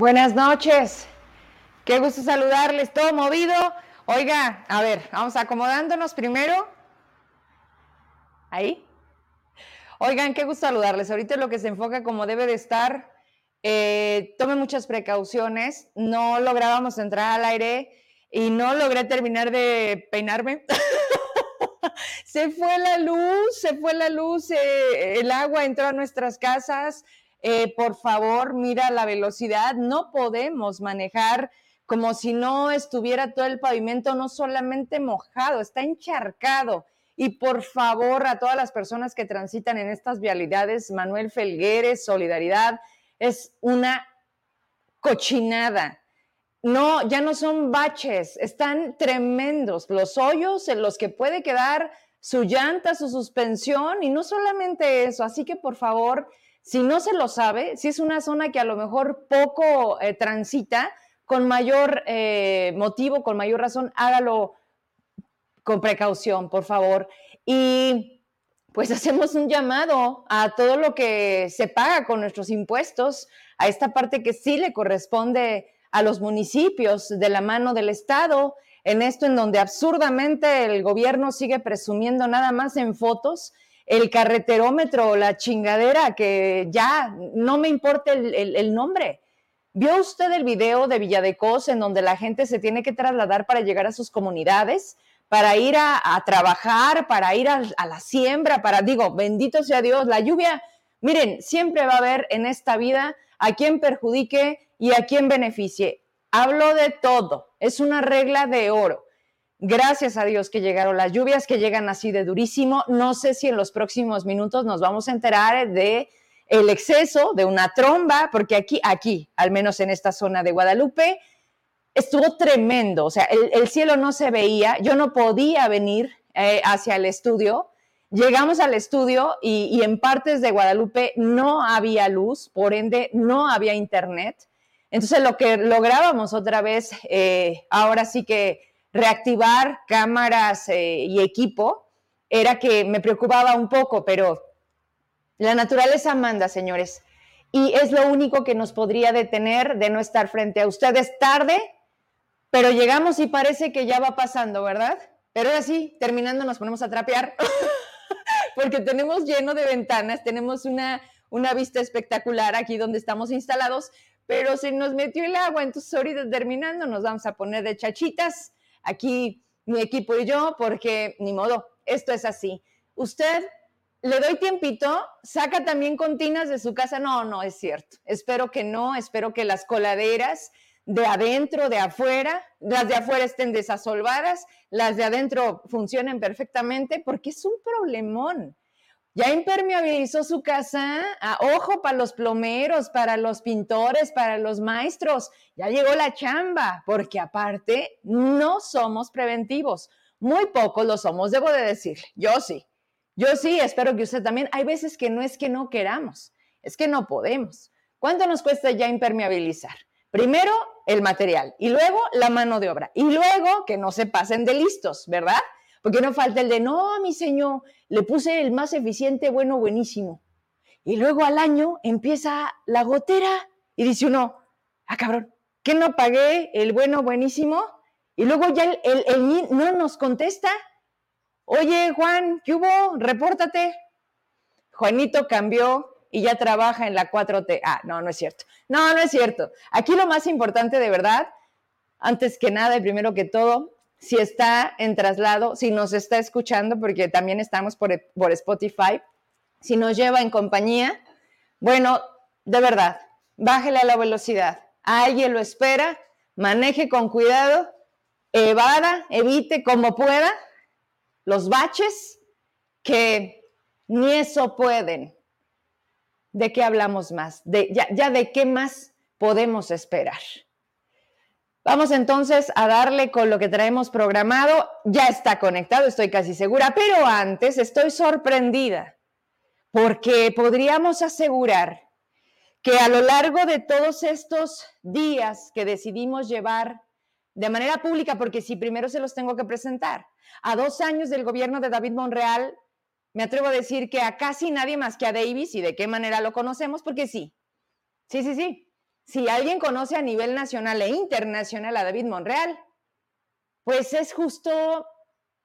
Buenas noches. Qué gusto saludarles. Todo movido. Oiga, a ver, vamos acomodándonos primero. Ahí. Oigan, qué gusto saludarles. Ahorita lo que se enfoca como debe de estar. Eh, tome muchas precauciones. No lográbamos entrar al aire y no logré terminar de peinarme. se fue la luz, se fue la luz, eh, el agua entró a nuestras casas. Eh, por favor, mira la velocidad. No podemos manejar como si no estuviera todo el pavimento no solamente mojado, está encharcado. Y por favor, a todas las personas que transitan en estas vialidades, Manuel Felgueres, solidaridad, es una cochinada. No, ya no son baches, están tremendos los hoyos en los que puede quedar su llanta, su suspensión y no solamente eso. Así que por favor, si no se lo sabe, si es una zona que a lo mejor poco eh, transita, con mayor eh, motivo, con mayor razón, hágalo con precaución, por favor. Y pues hacemos un llamado a todo lo que se paga con nuestros impuestos, a esta parte que sí le corresponde a los municipios de la mano del Estado, en esto en donde absurdamente el gobierno sigue presumiendo nada más en fotos el carreterómetro, la chingadera, que ya no me importa el, nombre. ¿Vio usted el video de Villadecos en donde la gente se tiene que trasladar para llegar a sus comunidades, para ir a, trabajar, para ir a, a, la siembra, para, digo, bendito sea Dios, la lluvia, miren, siempre va a haber en esta vida a quien perjudique y a quien beneficie. Hablo de todo, es una regla de oro. Gracias a Dios que llegaron las lluvias, que llegan así de durísimo. No sé si en los próximos minutos nos vamos a enterar de el exceso de una tromba, porque aquí, aquí, al menos en esta zona de Guadalupe, estuvo tremendo. O sea, el, cielo no se veía. Yo no podía venir eh, hacia el estudio. Llegamos al estudio y, en partes de Guadalupe no había luz, por ende no había internet. Entonces lo que lográbamos otra vez, eh, ahora sí que reactivar cámaras eh, y equipo era que me preocupaba un poco, pero la naturaleza manda, señores, y es lo único que nos podría detener de no estar frente a ustedes tarde, pero llegamos y parece que ya va pasando, ¿verdad? Pero ahora sí, terminando nos ponemos a trapear, porque tenemos lleno de ventanas, tenemos una, una vista espectacular aquí donde estamos instalados, pero se nos metió el agua, entonces ahorita terminando nos vamos a poner de chachitas aquí mi equipo y yo, porque ni modo, esto es así. Usted le doy tiempito, saca también continas de su casa. No, no es cierto. Espero que no, espero que las coladeras de adentro, de afuera, las de afuera estén desasolvadas, las de adentro funcionen perfectamente, porque es un problemón. Ya impermeabilizó su casa, a ojo para los plomeros, para los pintores, para los maestros. Ya llegó la chamba, porque aparte no somos preventivos. Muy pocos lo somos, debo de decirle. Yo sí. Yo sí, espero que usted también. Hay veces que no es que no queramos, es que no podemos. ¿Cuánto nos cuesta ya impermeabilizar? Primero el material y luego la mano de obra y luego que no se pasen de listos, ¿verdad? Porque no falta el de, no, mi señor, le puse el más eficiente, bueno, buenísimo. Y luego al año empieza la gotera y dice uno, ah, cabrón, ¿qué no pagué el bueno, buenísimo? Y luego ya el, el, no nos contesta. Oye, Juan, ¿qué hubo? Repórtate. Juanito cambió y ya trabaja en la 4T. Ah, no, no es cierto. No, no es cierto. Aquí lo más importante de verdad, antes que nada y primero que todo, si está en traslado, si nos está escuchando, porque también estamos por, Spotify, si nos lleva en compañía, bueno, de verdad, bájele a la velocidad. Alguien lo espera, maneje con cuidado, evada, evite como pueda los baches que ni eso pueden. ¿De qué hablamos más? Ya de qué más podemos esperar. Vamos entonces a darle con lo que traemos programado. Ya está conectado, estoy casi segura, pero antes estoy sorprendida porque podríamos asegurar que a lo largo de todos estos días que decidimos llevar de manera pública, porque si primero se los tengo que presentar, a dos años del gobierno de David Monreal, me atrevo a decir que a casi nadie más que a Davis, y de qué manera lo conocemos, porque sí, sí, sí, sí, si alguien conoce a nivel nacional e internacional a David Monreal, pues es justo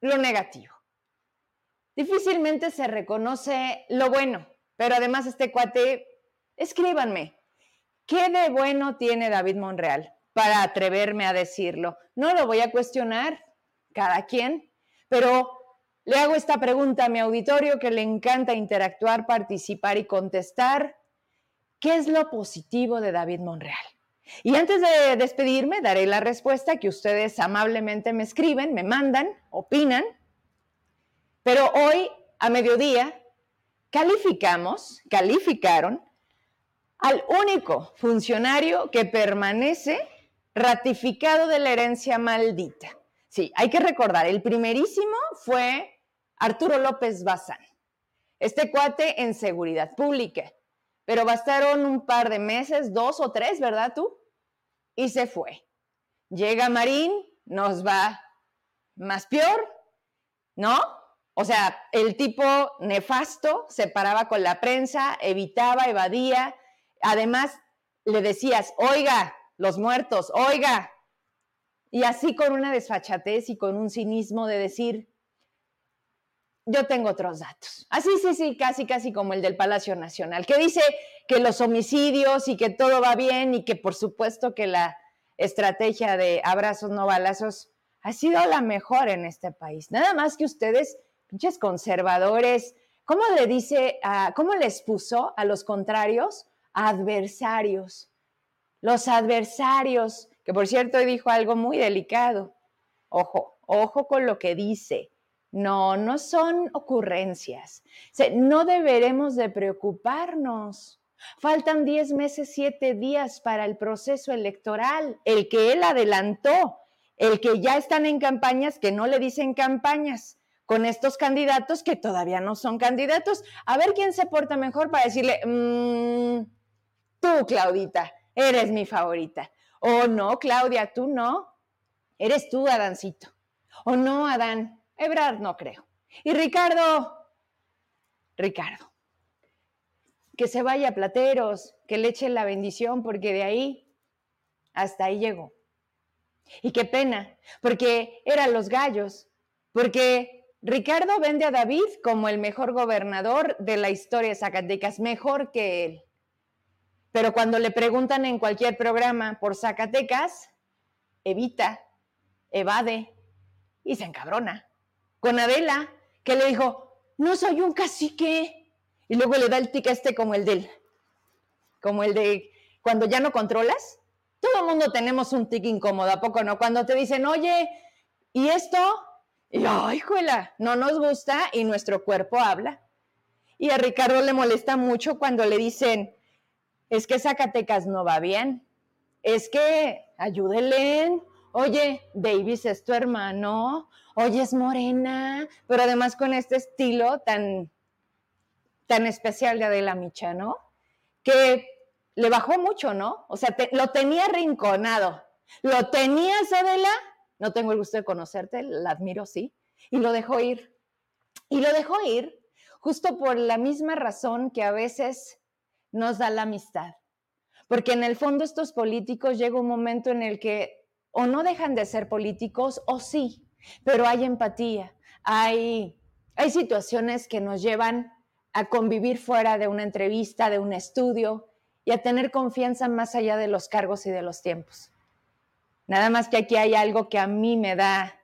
lo negativo. Difícilmente se reconoce lo bueno, pero además este cuate, escríbanme, ¿qué de bueno tiene David Monreal para atreverme a decirlo? No lo voy a cuestionar, cada quien, pero le hago esta pregunta a mi auditorio que le encanta interactuar, participar y contestar. ¿Qué es lo positivo de David Monreal? Y antes de despedirme, daré la respuesta que ustedes amablemente me escriben, me mandan, opinan. Pero hoy, a mediodía, calificamos, calificaron al único funcionario que permanece ratificado de la herencia maldita. Sí, hay que recordar, el primerísimo fue Arturo López Bazán. Este cuate en seguridad pública pero bastaron un par de meses, dos o tres, ¿verdad tú? Y se fue. Llega Marín, nos va más peor, ¿no? O sea, el tipo nefasto se paraba con la prensa, evitaba, evadía. Además, le decías, oiga, los muertos, oiga. Y así con una desfachatez y con un cinismo de decir, yo tengo otros datos. Así, sí, sí, casi, casi como el del Palacio Nacional, que dice que los homicidios y que todo va bien y que por supuesto que la estrategia de abrazos no balazos ha sido la mejor en este país. Nada más que ustedes, pinches conservadores, ¿cómo le dice, cómo les puso a los contrarios? Adversarios. Los adversarios, que por cierto dijo algo muy delicado. Ojo, ojo con lo que dice no, no son ocurrencias. no deberemos de preocuparnos. Faltan 10 meses, 7 días para el proceso electoral, el que él adelantó, el que ya están en campañas, que no le dicen campañas, con estos candidatos que todavía no son candidatos. A ver quién se porta mejor para decirle, mm, tú, Claudita, eres mi favorita. O no, Claudia, tú no. Eres tú, Adancito. O no, Adán, Ebrard no creo. Y Ricardo, Ricardo, que se vaya a Plateros, que le eche la bendición, porque de ahí hasta ahí llegó. Y qué pena, porque eran los gallos, porque Ricardo vende a David como el mejor gobernador de la historia de Zacatecas, mejor que él. Pero cuando le preguntan en cualquier programa por Zacatecas, evita, evade y se encabrona con Adela, que le dijo, no soy un cacique. Y luego le da el tic este como el del, como el de cuando ya no controlas. Todo el mundo tenemos un tic incómodo, ¿a poco no? Cuando te dicen, oye, ¿y esto? Y ay, juela, no nos gusta y nuestro cuerpo habla. Y a Ricardo le molesta mucho cuando le dicen, es que Zacatecas no va bien, es que ayúdenle, oye, Davis es tu hermano, oye, es morena, pero además con este estilo tan, tan especial de Adela Micha, ¿no? Que le bajó mucho, ¿no? O sea, lo tenía rinconado. ¿Lo tenías, Adela? No tengo el gusto de conocerte, la admiro, sí. Y lo dejó ir. Y lo dejó ir justo por la misma razón que a veces nos da la amistad. Porque en el fondo estos políticos llega un momento en el que o no dejan de ser políticos o sí, pero hay empatía, hay, hay situaciones que nos llevan a convivir fuera de una entrevista, de un estudio y a tener confianza más allá de los cargos y de los tiempos. Nada más que aquí hay algo que a mí me da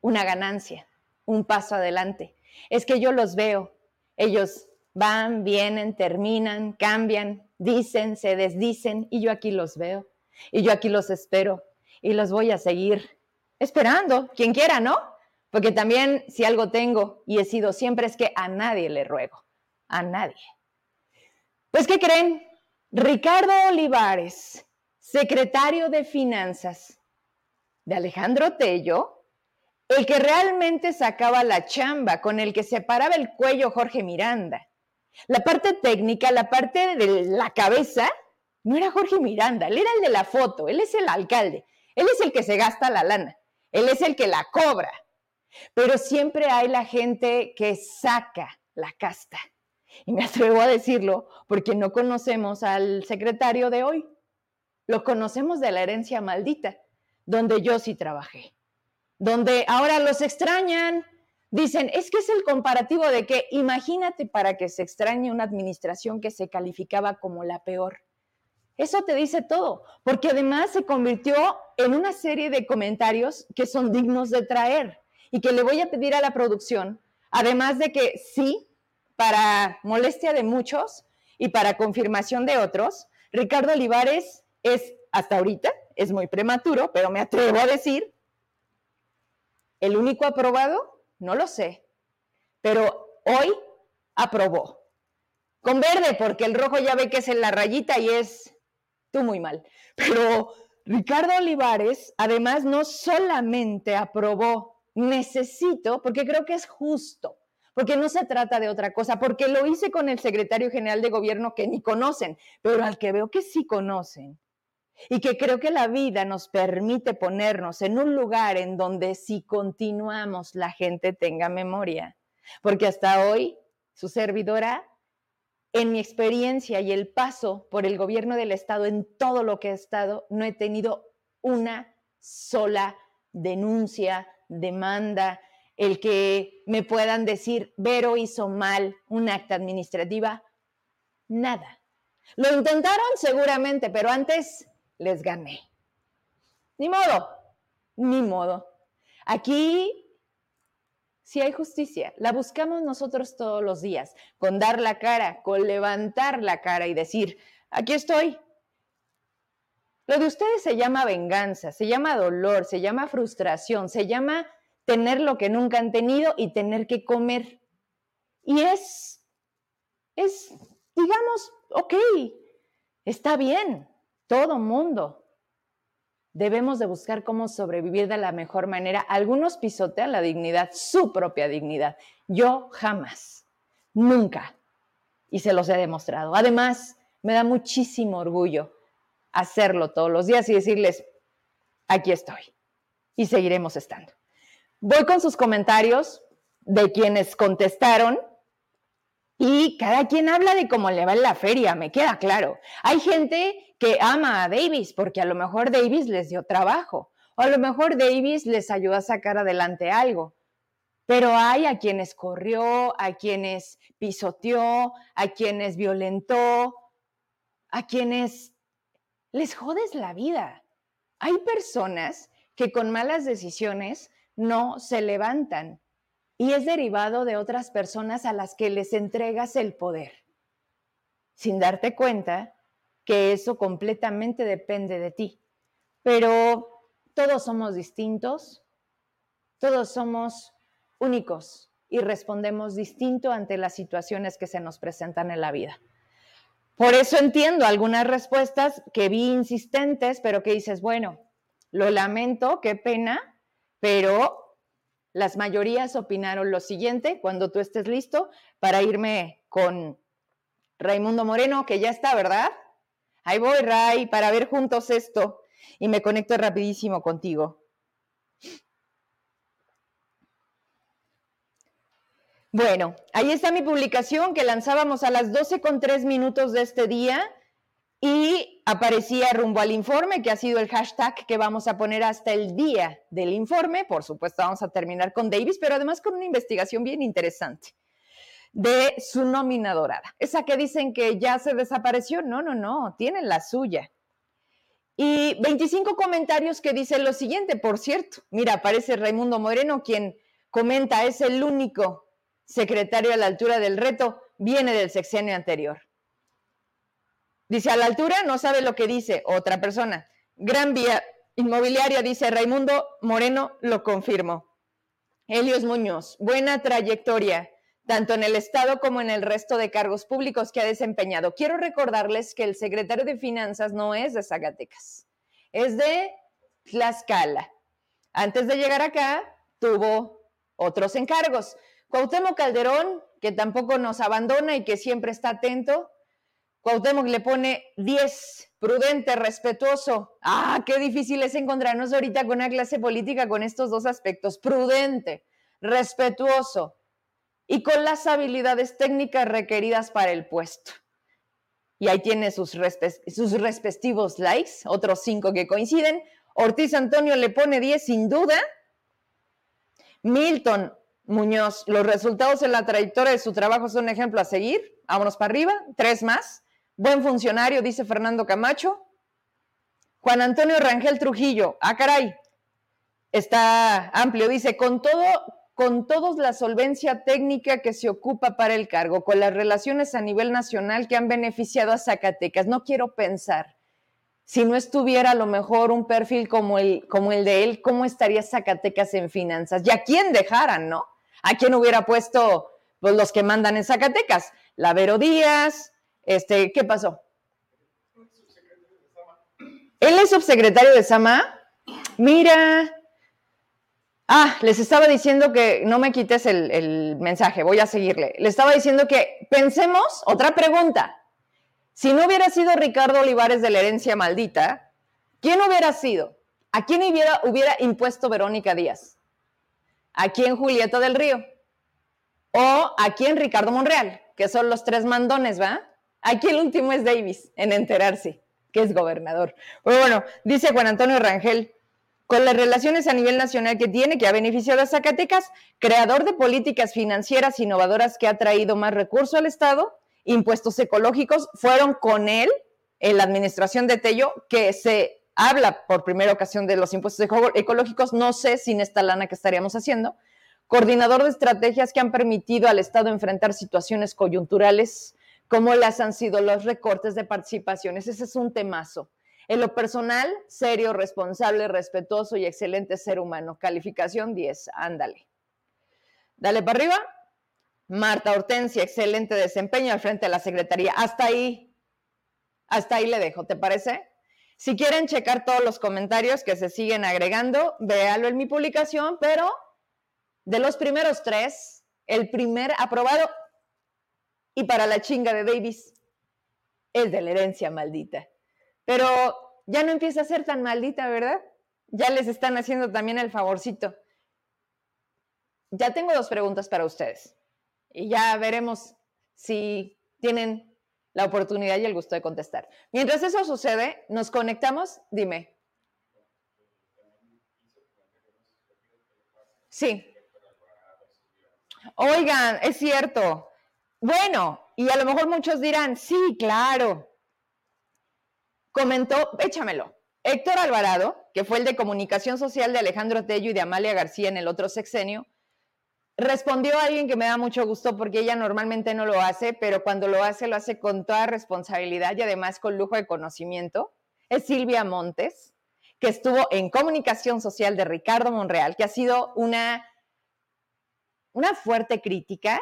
una ganancia, un paso adelante. Es que yo los veo, ellos van, vienen, terminan, cambian, dicen, se desdicen y yo aquí los veo y yo aquí los espero y los voy a seguir esperando, quien quiera, ¿no? Porque también si algo tengo y he sido siempre es que a nadie le ruego, a nadie. Pues, ¿qué creen? Ricardo Olivares, secretario de Finanzas de Alejandro Tello, el que realmente sacaba la chamba, con el que se paraba el cuello Jorge Miranda. La parte técnica, la parte de la cabeza, no era Jorge Miranda, él era el de la foto, él es el alcalde, él es el que se gasta la lana. Él es el que la cobra. Pero siempre hay la gente que saca la casta. Y me atrevo a decirlo porque no conocemos al secretario de hoy. lo conocemos de la herencia maldita, donde yo sí trabajé, donde ahora los extrañan. Dicen, es que es el comparativo de que imagínate para que se extrañe una administración que se calificaba como la peor. Eso te dice todo, porque además se convirtió en una serie de comentarios que son dignos de traer y que le voy a pedir a la producción, además de que sí, para molestia de muchos y para confirmación de otros, Ricardo Olivares es, hasta ahorita, es muy prematuro, pero me atrevo a decir, el único aprobado, no lo sé, pero hoy aprobó. Con verde, porque el rojo ya ve que es en la rayita y es tú muy mal. Pero Ricardo Olivares, además, no solamente aprobó, necesito, porque creo que es justo, porque no se trata de otra cosa, porque lo hice con el secretario general de gobierno que ni conocen, pero al que veo que sí conocen. Y que creo que la vida nos permite ponernos en un lugar en donde si continuamos la gente tenga memoria. Porque hasta hoy su servidora, en mi experiencia y el paso por el gobierno del Estado en todo lo que he estado, no he tenido una sola denuncia, demanda, el que me puedan decir, Vero hizo mal un acta administrativa, nada. Lo intentaron seguramente, pero antes les gané. Ni modo, ni modo. Aquí sí hay justicia, la buscamos nosotros todos los días, con dar la cara, con levantar la cara y decir, aquí estoy. Lo de ustedes se llama venganza, se llama dolor, se llama frustración, se llama tener lo que nunca han tenido y tener que comer. Y es, es, digamos, ok, está bien, todo mundo. Debemos de buscar cómo sobrevivir de la mejor manera. Algunos pisotean la dignidad, su propia dignidad. Yo jamás, nunca. Y se los he demostrado. Además, me da muchísimo orgullo hacerlo todos los días y decirles, aquí estoy. Y seguiremos estando. Voy con sus comentarios de quienes contestaron y cada quien habla de cómo le va en la feria, me queda claro. Hay gente que ama a Davis porque a lo mejor Davis les dio trabajo o a lo mejor Davis les ayudó a sacar adelante algo. Pero hay a quienes corrió, a quienes pisoteó, a quienes violentó, a quienes les jodes la vida. Hay personas que con malas decisiones no se levantan y es derivado de otras personas a las que les entregas el poder, sin darte cuenta que eso completamente depende de ti. Pero todos somos distintos, todos somos únicos y respondemos distinto ante las situaciones que se nos presentan en la vida. Por eso entiendo algunas respuestas que vi insistentes, pero que dices, bueno, lo lamento, qué pena, pero las mayorías opinaron lo siguiente, cuando tú estés listo, para irme con Raimundo Moreno, que ya está, ¿verdad? Ahí voy, Ray, para ver juntos esto y me conecto rapidísimo contigo. Bueno, ahí está mi publicación que lanzábamos a las 12 con 3 minutos de este día y aparecía rumbo al informe, que ha sido el hashtag que vamos a poner hasta el día del informe. Por supuesto, vamos a terminar con Davis, pero además con una investigación bien interesante de su nómina dorada. Esa que dicen que ya se desapareció, no, no, no, tienen la suya. Y 25 comentarios que dicen lo siguiente, por cierto, mira, aparece Raimundo Moreno, quien comenta, es el único secretario a la altura del reto, viene del sexenio anterior. Dice, a la altura no sabe lo que dice otra persona. Gran Vía Inmobiliaria, dice Raimundo Moreno, lo confirmo. Helios Muñoz, buena trayectoria, tanto en el Estado como en el resto de cargos públicos que ha desempeñado. Quiero recordarles que el secretario de Finanzas no es de Zacatecas, es de Tlaxcala. Antes de llegar acá, tuvo otros encargos. Cuauhtémoc Calderón, que tampoco nos abandona y que siempre está atento, Cuauhtémoc le pone 10, prudente, respetuoso. Ah, qué difícil es encontrarnos ahorita con una clase política con estos dos aspectos, prudente, respetuoso y con las habilidades técnicas requeridas para el puesto. y ahí tiene sus, sus respectivos likes, otros cinco que coinciden. Ortiz Antonio le pone 10 sin duda. Milton Muñoz, los resultados en la trayectoria de su trabajo son un ejemplo a seguir. Vámonos para arriba, tres más. Buen funcionario, dice Fernando Camacho. Juan Antonio Rangel Trujillo, ah, caray, está amplio, dice, con todo, con todos la solvencia técnica que se ocupa para el cargo, con las relaciones a nivel nacional que han beneficiado a Zacatecas. No quiero pensar, si no estuviera a lo mejor un perfil como el, como el de él, ¿cómo estaría Zacatecas en finanzas? ¿Y a quién dejaran, no? ¿A quién hubiera puesto pues, los que mandan en Zacatecas? Lavero Díaz, este, ¿qué pasó? Él es subsecretario de Sama. Mira, Ah, les estaba diciendo que no me quites el, mensaje, voy a seguirle. Le estaba diciendo que pensemos, otra pregunta. Si no hubiera sido Ricardo Olivares de la herencia maldita, ¿quién hubiera sido? ¿A quién hubiera, hubiera impuesto Verónica Díaz? ¿A quién Julieta del Río? ¿O a quién Ricardo Monreal? Que son los tres mandones, ¿va? Aquí el último es Davis, en enterarse, que es gobernador. Pero bueno, dice Juan Antonio Rangel, con las relaciones a nivel nacional que tiene, que ha beneficiado a Zacatecas, creador de políticas financieras innovadoras que ha traído más recursos al Estado, impuestos ecológicos, fueron con él en la administración de Tello, que se habla por primera ocasión de los impuestos ecológicos, no sé sin esta lana que estaríamos haciendo, coordinador de estrategias que han permitido al Estado enfrentar situaciones coyunturales como las han sido los recortes de participaciones. Ese es un temazo en lo personal, serio, responsable, respetuoso y excelente ser humano. Calificación 10, ándale. Dale para arriba. Marta Hortensia, excelente desempeño al frente de la Secretaría. Hasta ahí, hasta ahí le dejo, ¿te parece? Si quieren checar todos los comentarios que se siguen agregando, véalo en mi publicación, pero de los primeros tres, el primer aprobado y para la chinga de Davis es de la herencia maldita. Pero ya no empieza a ser tan maldita, ¿verdad? Ya les están haciendo también el favorcito. Ya tengo dos preguntas para ustedes y ya veremos si tienen la oportunidad y el gusto de contestar. Mientras eso sucede, nos conectamos, dime. Sí. Oigan, es cierto. Bueno, y a lo mejor muchos dirán, sí, claro, comentó, échamelo, Héctor Alvarado, que fue el de comunicación social de Alejandro Tello y de Amalia García en el otro sexenio, respondió a alguien que me da mucho gusto porque ella normalmente no lo hace, pero cuando lo hace lo hace con toda responsabilidad y además con lujo de conocimiento. Es Silvia Montes, que estuvo en comunicación social de Ricardo Monreal, que ha sido una, una fuerte crítica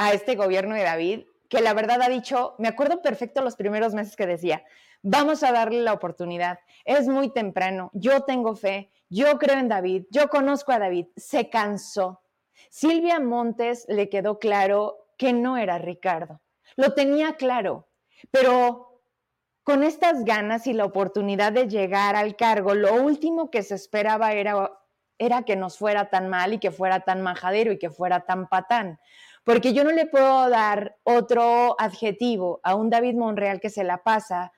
a este gobierno de David, que la verdad ha dicho, me acuerdo perfecto los primeros meses que decía, Vamos a darle la oportunidad. Es muy temprano. Yo tengo fe. Yo creo en David. Yo conozco a David. Se cansó. Silvia Montes le quedó claro que no era Ricardo. Lo tenía claro, pero con estas ganas y la oportunidad de llegar al cargo, lo último que se esperaba era, era que nos fuera tan mal y que fuera tan majadero y que fuera tan patán. Porque yo no le puedo dar otro adjetivo a un David Monreal que se la pasa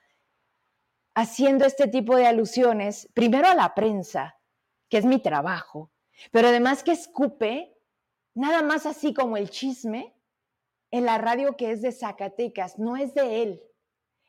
haciendo este tipo de alusiones, primero a la prensa, que es mi trabajo, pero además que escupe, nada más así como el chisme, en la radio que es de Zacatecas, no es de él,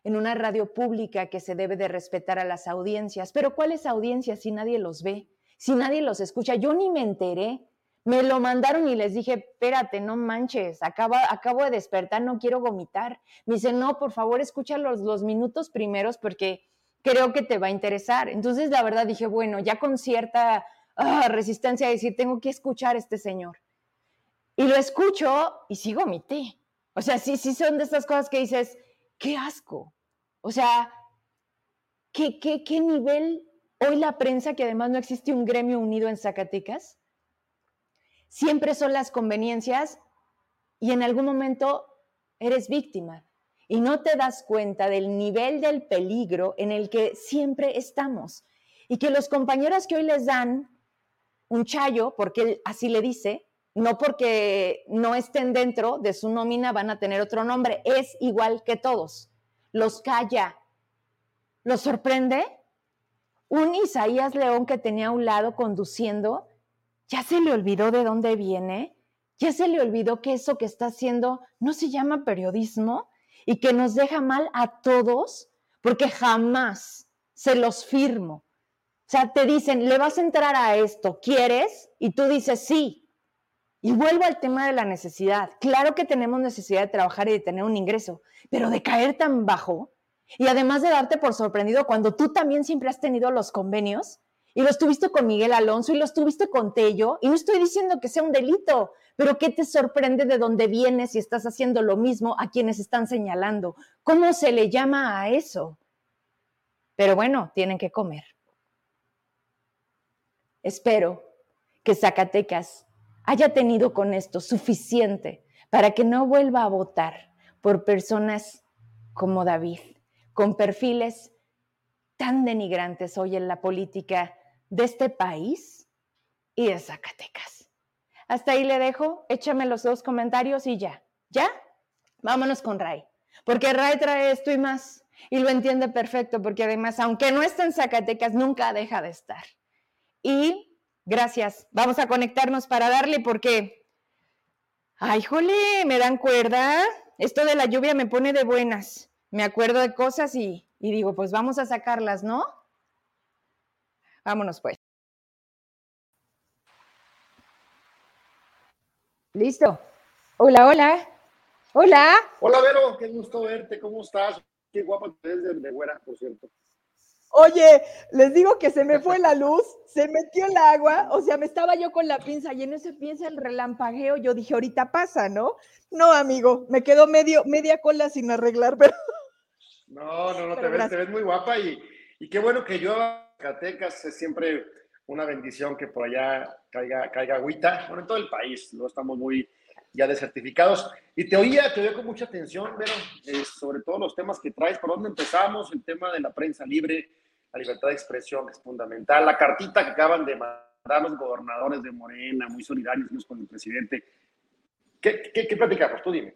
en una radio pública que se debe de respetar a las audiencias. Pero ¿cuáles audiencias si nadie los ve? Si nadie los escucha, yo ni me enteré. Me lo mandaron y les dije, espérate, no manches, acabo, de despertar, no quiero vomitar. Me dice, no, por favor, escucha los, los minutos primeros porque creo que te va a interesar. Entonces, la verdad, dije, bueno, ya con cierta ah, resistencia a decir, tengo que escuchar a este señor. Y lo escucho y sigo mi té. O sea, sí, sí son de estas cosas que dices, qué asco. O sea, ¿qué, qué, qué nivel hoy la prensa, que además no existe un gremio unido en Zacatecas? Siempre son las conveniencias y en algún momento eres víctima y no te das cuenta del nivel del peligro en el que siempre estamos. Y que los compañeros que hoy les dan un chayo, porque él así le dice, no porque no estén dentro de su nómina van a tener otro nombre, es igual que todos. los calla. ¿Los sorprende? Un Isaías León que tenía a un lado conduciendo, ya se le olvidó de dónde viene, ya se le olvidó que eso que está haciendo no se llama periodismo y que nos deja mal a todos, porque jamás se los firmo. O sea, te dicen, le vas a entrar a esto, ¿quieres? Y tú dices, sí. Y vuelvo al tema de la necesidad. Claro que tenemos necesidad de trabajar y de tener un ingreso, pero de caer tan bajo y además de darte por sorprendido cuando tú también siempre has tenido los convenios y los tuviste con Miguel Alonso y los tuviste con Tello, y no estoy diciendo que sea un delito, pero ¿qué te sorprende de dónde vienes y estás haciendo lo mismo a quienes están señalando? ¿Cómo se le llama a eso? Pero bueno, tienen que comer. Espero que Zacatecas haya tenido con esto suficiente para que no vuelva a votar por personas como David, con perfiles tan denigrantes hoy en la política de este país y de Zacatecas. Hasta ahí le dejo, échame los dos comentarios y ya. ¿Ya? Vámonos con Ray, porque Ray trae esto y más y lo entiende perfecto, porque además, aunque no esté en Zacatecas, nunca deja de estar. Y gracias, vamos a conectarnos para darle porque, ay, jole, me dan cuerda. Esto de la lluvia me pone de buenas. Me acuerdo de cosas y, y digo, pues vamos a sacarlas, ¿no? Vámonos pues. Listo. Hola, hola. Hola. Hola, Vero, qué gusto verte. ¿Cómo estás? Qué guapa te ves de güera, por cierto. Oye, les digo que se me fue la luz, se metió el agua, o sea, me estaba yo con la pinza y en ese piensa el relampagueo, yo dije, ahorita pasa, ¿no? No, amigo, me quedó medio, media cola sin arreglar, pero... No, no, no, te ves, te ves, muy guapa y, y qué bueno que yo Zacatecas es siempre una bendición que por allá caiga, caiga agüita, bueno, en todo el país, no estamos muy ya desertificados. Y te oía, te oía con mucha atención, Vero, eh, sobre todos los temas que traes. ¿Por dónde empezamos? El tema de la prensa libre, la libertad de expresión, es fundamental. La cartita que acaban de mandar los gobernadores de Morena, muy solidarios con el presidente. ¿Qué, qué, qué platicamos? Tú dime.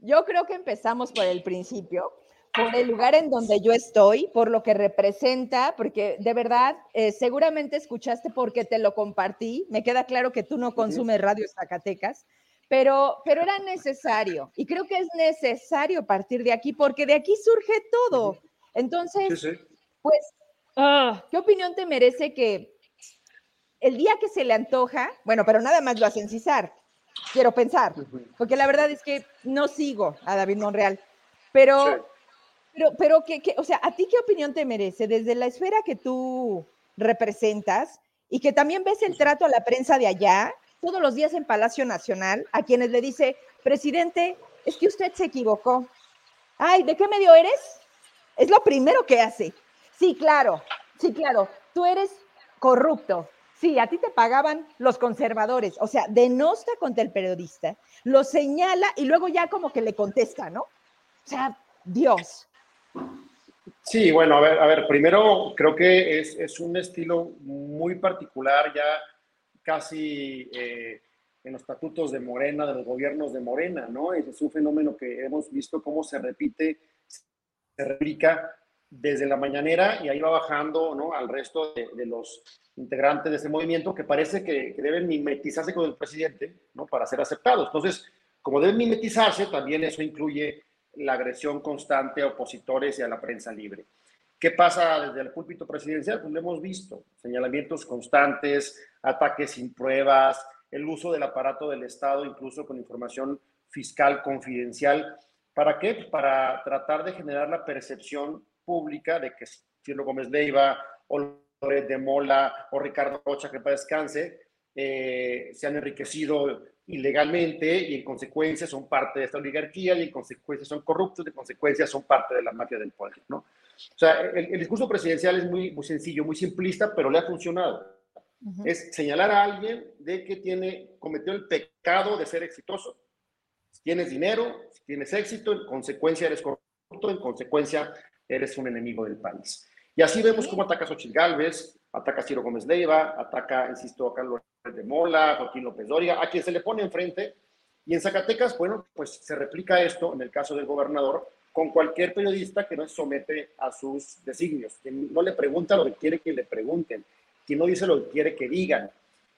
Yo creo que empezamos por el principio por el lugar en donde yo estoy, por lo que representa, porque de verdad, eh, seguramente escuchaste porque te lo compartí. Me queda claro que tú no consumes radio Zacatecas, pero, pero era necesario. Y creo que es necesario partir de aquí, porque de aquí surge todo. Entonces, pues, ah, ¿qué opinión te merece que el día que se le antoja, bueno, pero nada más lo hacen cisar, quiero pensar, porque la verdad es que no sigo a David Monreal, pero... Pero, pero que, o sea, ¿a ti qué opinión te merece desde la esfera que tú representas y que también ves el trato a la prensa de allá, todos los días en Palacio Nacional, a quienes le dice, presidente, es que usted se equivocó. Ay, ¿de qué medio eres? Es lo primero que hace. Sí, claro, sí, claro, tú eres corrupto. Sí, a ti te pagaban los conservadores, o sea, denosta contra el periodista, lo señala y luego ya como que le contesta, ¿no? O sea, Dios. Sí, bueno, a ver, a ver, primero creo que es, es un estilo muy particular, ya casi eh, en los estatutos de Morena, de los gobiernos de Morena, ¿no? Es un fenómeno que hemos visto cómo se repite, se replica desde la mañanera y ahí va bajando, ¿no? Al resto de, de los integrantes de ese movimiento que parece que, que, deben mimetizarse con el presidente, ¿no? Para ser aceptados. Entonces, como deben mimetizarse, también eso incluye la agresión constante a opositores y a la prensa libre. ¿Qué pasa desde el púlpito presidencial? Pues lo hemos visto, señalamientos constantes, ataques sin pruebas, el uso del aparato del Estado, incluso con información fiscal confidencial. ¿Para qué? Pues para tratar de generar la percepción pública de que Ciro Gómez Leiva o de Mola o Ricardo Rocha, que para descanse, eh, se han enriquecido ilegalmente y en consecuencia son parte de esta oligarquía y en consecuencia son corruptos, de consecuencia son parte de la mafia del poder, ¿no? O sea, el, discurso presidencial es muy, muy sencillo, muy simplista, pero le ha funcionado. Es señalar a alguien de que tiene, cometió el pecado de ser exitoso. Si tienes dinero, si tienes éxito, en consecuencia eres corrupto, en consecuencia eres un enemigo del país. Y así vemos cómo ataca Xochitl Galvez, ataca a Ciro Gómez Leiva, ataca, insisto, a Carlos de Mola, Joaquín López Doria, a quien se le pone enfrente. Y en Zacatecas, bueno, pues se replica esto en el caso del gobernador, con cualquier periodista que no se somete a sus designios, que no le pregunta lo que quiere que le pregunten, que no dice lo que quiere que digan.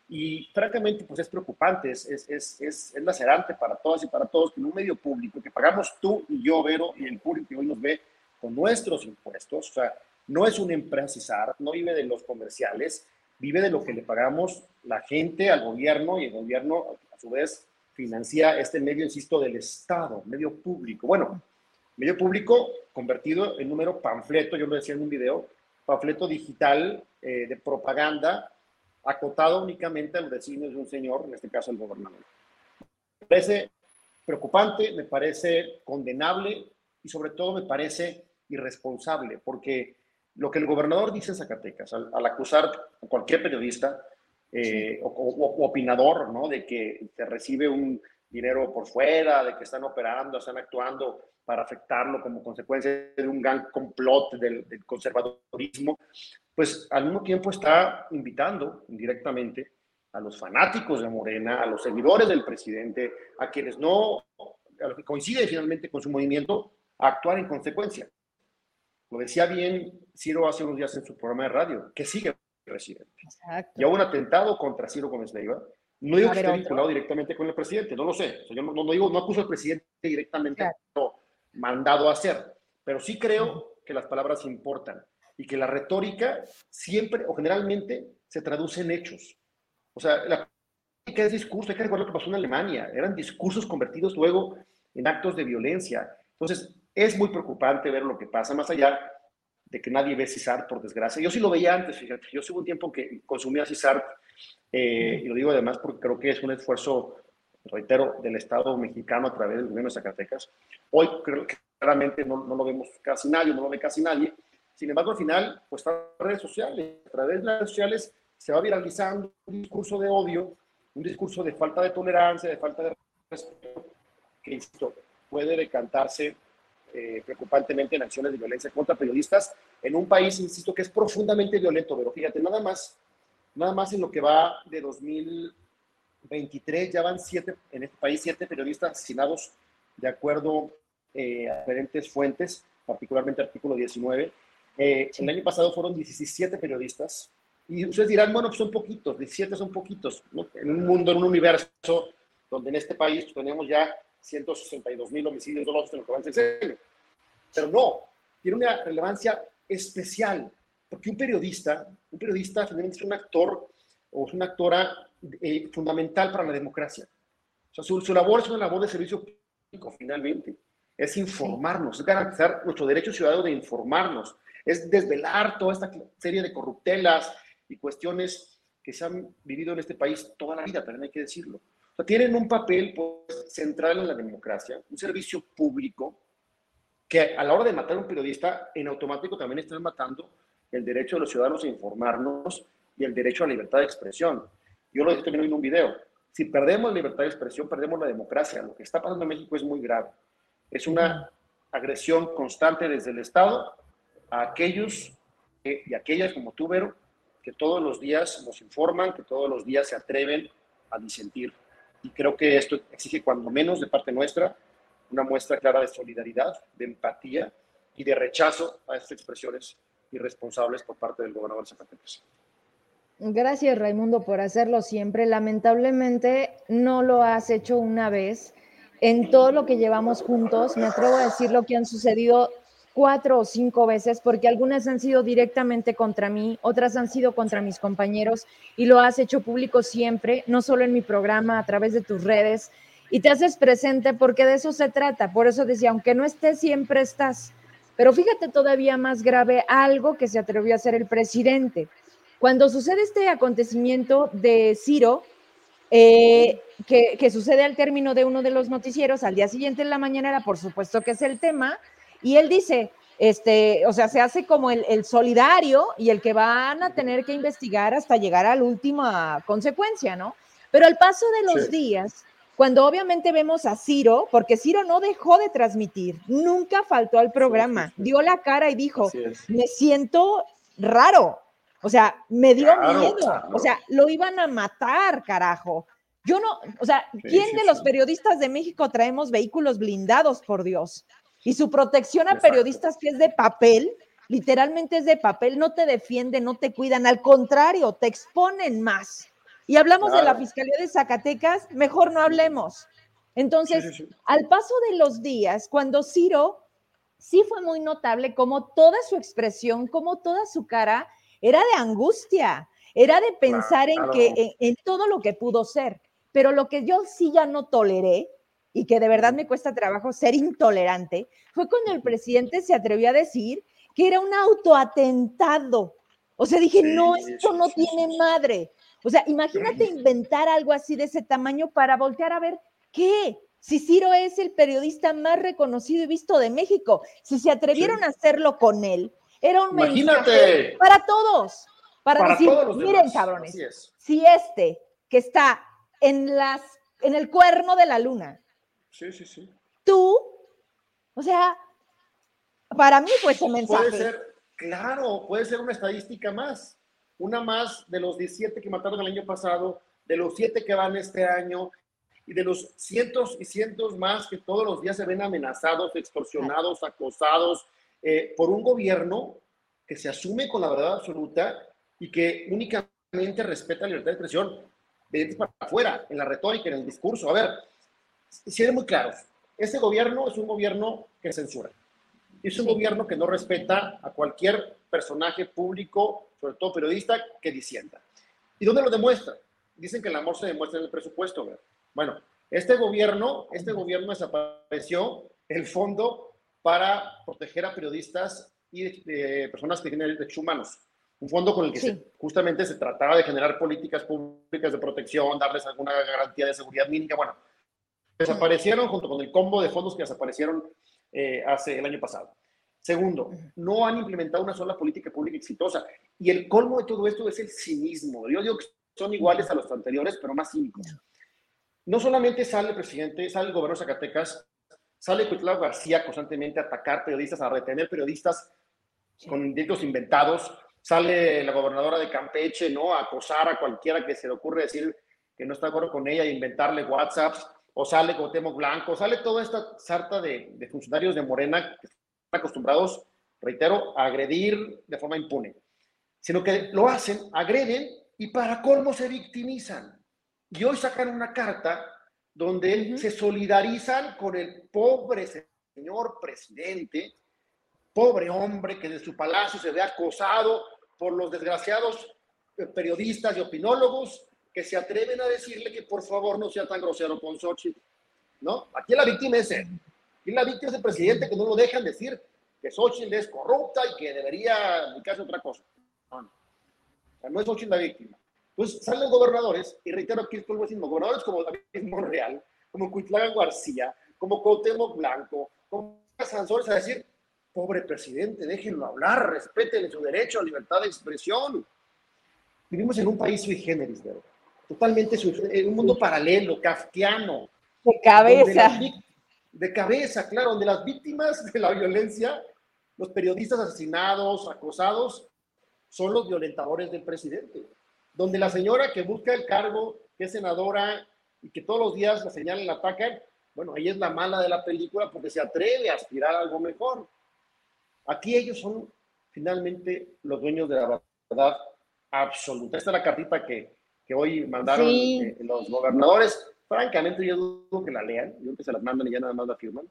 Y francamente, pues es preocupante, es, es, es, es, lacerante para todas y para todos que en un medio público que pagamos tú y yo, Vero, y el público que hoy nos ve con nuestros impuestos, o sea, no es una empresa no vive de los comerciales, vive de lo que le pagamos la gente al gobierno y el gobierno a su vez financia este medio, insisto, del Estado, medio público. Bueno, medio público convertido en número panfleto, yo lo decía en un video, panfleto digital eh, de propaganda acotado únicamente a los designios de un señor, en este caso el gobernador. Me parece preocupante, me parece condenable y sobre todo me parece irresponsable, porque lo que el gobernador dice en Zacatecas, al, acusar a cualquier periodista eh, o, opinador, ¿no? De que se recibe un dinero por fuera, de que están operando, están actuando para afectarlo como consecuencia de un gran complot del, del conservadorismo, pues al mismo tiempo está invitando indirectamente a los fanáticos de Morena, a los seguidores del presidente, a quienes no, coinciden finalmente con su movimiento, a actuar en consecuencia. Lo decía bien Ciro hace unos días en su programa de radio, que sigue presidente. Exacto. Y hubo un atentado contra Ciro Gómez Leiva. No digo que esté vinculado directamente con el presidente, no lo sé. yo no, digo, no acuso al presidente directamente, mandado a hacer, pero sí creo que las palabras importan y que la retórica siempre o generalmente se traduce en hechos. O sea, la política es discurso, hay que recordar lo que pasó en Alemania, eran discursos convertidos luego en actos de violencia. Entonces, es muy preocupante ver lo que pasa, más allá de que nadie ve CISAR, por desgracia. Yo sí lo veía antes, fíjate, yo hubo un tiempo que consumía CISAR, eh, y lo digo además porque creo que es un esfuerzo, reitero, del Estado mexicano a través del gobierno de Zacatecas. Hoy creo que claramente no, no lo vemos casi nadie, no lo ve casi nadie. Sin embargo, al final, pues las redes sociales, a través de las redes sociales se va viralizando un discurso de odio, un discurso de falta de tolerancia, de falta de respeto, que, insisto, puede decantarse eh, preocupantemente en acciones de violencia contra periodistas en un país, insisto, que es profundamente violento, pero fíjate, nada más, nada más en lo que va de 2023, ya van siete, en este país, siete periodistas asesinados de acuerdo eh, a diferentes fuentes, particularmente artículo 19. Eh, el año pasado fueron 17 periodistas, y ustedes dirán, bueno, pues son poquitos, 17 son poquitos, en un mundo, en un universo donde en este país tenemos ya 162 mil homicidios dolosos en lo que va en Pero no, tiene una relevancia especial, porque un periodista, un periodista finalmente es un actor o es una actora eh, fundamental para la democracia. O sea, su, su, labor es una labor de servicio público, finalmente. Es informarnos, es garantizar nuestro derecho ciudadano de informarnos, es desvelar toda esta serie de corruptelas y cuestiones que se han vivido en este país toda la vida, también hay que decirlo tienen un papel pues, central en la democracia, un servicio público que a la hora de matar a un periodista, en automático también están matando el derecho de los ciudadanos a informarnos y el derecho a la libertad de expresión. Yo lo dije también en un video. Si perdemos la libertad de expresión, perdemos la democracia. Lo que está pasando en México es muy grave. Es una agresión constante desde el Estado a aquellos y aquellas como tú, Vero, que todos los días nos informan, que todos los días se atreven a disentir. Y creo que esto exige, cuando menos de parte nuestra, una muestra clara de solidaridad, de empatía y de rechazo a estas expresiones irresponsables por parte del gobernador Zacatecas. Gracias, Raimundo, por hacerlo siempre. Lamentablemente no lo has hecho una vez. En todo lo que llevamos juntos, me atrevo a decir lo que han sucedido cuatro o cinco veces, porque algunas han sido directamente contra mí, otras han sido contra mis compañeros, y lo has hecho público siempre, no solo en mi programa, a través de tus redes, y te haces presente porque de eso se trata. Por eso decía, aunque no estés, siempre estás. Pero fíjate todavía más grave algo que se atrevió a hacer el presidente. Cuando sucede este acontecimiento de Ciro, eh, que, que, sucede al término de uno de los noticieros, al día siguiente en la mañana, por supuesto que es el tema, y él dice, este, o sea, se hace como el, solidario y el que van a tener que investigar hasta llegar a la última consecuencia, ¿no? Pero al paso de los días, cuando obviamente vemos a Ciro, porque Ciro no dejó de transmitir, nunca faltó al programa, dio la cara y dijo, me siento raro, o sea, me dio miedo, o sea, lo iban a matar, carajo. Yo no, o sea, ¿quién de los periodistas de México traemos vehículos blindados, por Dios? Y su protección a periodistas que es de papel, literalmente es de papel, no te defienden, no te cuidan, al contrario, te exponen más. Y hablamos de la Fiscalía de Zacatecas, mejor no hablemos. Entonces, al paso de los días, cuando Ciro sí fue muy notable como toda su expresión, como toda su cara era de angustia, era de pensar en que en, todo lo que pudo ser. Pero lo que yo sí ya no toleré y que de verdad me cuesta trabajo ser intolerante fue cuando el presidente se atrevió a decir que era un autoatentado. O sea, dije, no, esto no tiene madre. O sea, imagínate inventar algo así de ese tamaño para voltear a ver qué. Si Ciro es el periodista más reconocido y visto de México, si se atrevieron a hacerlo con él, era un mensaje para todos. Para, decir, miren, cabrones, si este que está en las en el cuerno de la luna. Sí, sí, sí. Tú, o sea, para mí fue ese mensaje. Puede ser, claro, puede ser una estadística más. Una más de los 17 que mataron el año pasado, de los 7 que van este año, y de los cientos y cientos más que todos los días se ven amenazados, extorsionados, acosados eh, por un gobierno que se asume con la verdad absoluta y que únicamente respeta la libertad de expresión de para afuera, en la retórica, en el discurso. A ver, si muy claros, este gobierno es un gobierno que censura. Es un gobierno que no respeta a cualquier personaje público, sobre todo periodista, que disienta. ¿Y dónde lo demuestra? Dicen que el amor se demuestra en el presupuesto. ¿verdad? Bueno, este gobierno, este gobierno desapareció el fondo para proteger a periodistas y personas que tienen derechos humanos. Un fondo con el que justamente se trataba de generar políticas públicas de protección, darles alguna garantía de seguridad mínima. Bueno, desaparecieron junto con el combo de fondos que desaparecieron eh, hace el año pasado. Segundo, no han implementado una sola política pública exitosa. Y el colmo de todo esto es el cinismo. Yo digo que son iguales a los anteriores, pero más cínicos no solamente sale el presidente, sale el gobernador de Zacatecas, sale Cuitlao García constantemente a atacar periodistas, a retener periodistas con delitos inventados, sale la gobernadora de Campeche, ¿no? A acosar a cualquiera que se le ocurre decir que no está de acuerdo con ella e inventarle WhatsApps, o sale Cuauhtémoc Blanco, sale toda esta sarta de, de funcionarios de Morena que están acostumbrados, reitero, a agredir de forma impune, sino que lo hacen, agreden y para colmo se victimizan. Y hoy sacan una carta donde se solidarizan con el pobre señor presidente, pobre hombre que de su palacio se ve acosado por los desgraciados eh, periodistas y opinólogos que se atreven a decirle que por favor no sea tan grosero con Xochitl. ¿No? Aquí la víctima es él. Aquí la víctima es el presidente que no lo dejan decir que Xochitl es corrupta y que debería dedicarse a otra cosa. No, no. no es Xochitl la víctima. Pues salen gobernadores, y reitero aquí esto es mismo, gobernadores como David Monreal, como Cuitlán García, como Cuauhtémoc Blanco, como Sansores a decir, pobre presidente, déjenlo hablar, respeten su derecho a libertad de expresión. Vivimos en un país sui generis, ¿verdad? Totalmente en un mundo paralelo, kafkiano. De cabeza. De cabeza, claro, donde las víctimas de la violencia, los periodistas asesinados, acosados, son los violentadores del presidente donde la señora que busca el cargo, que es senadora y que todos los días la señalan, la atacan, bueno, ahí es la mala de la película porque se atreve a aspirar a algo mejor. Aquí ellos son finalmente los dueños de la verdad absoluta. Esta es la cartita que, que hoy mandaron eh, los gobernadores. Francamente, yo dudo que la lean, yo que se las mandan y ya nada más la firman,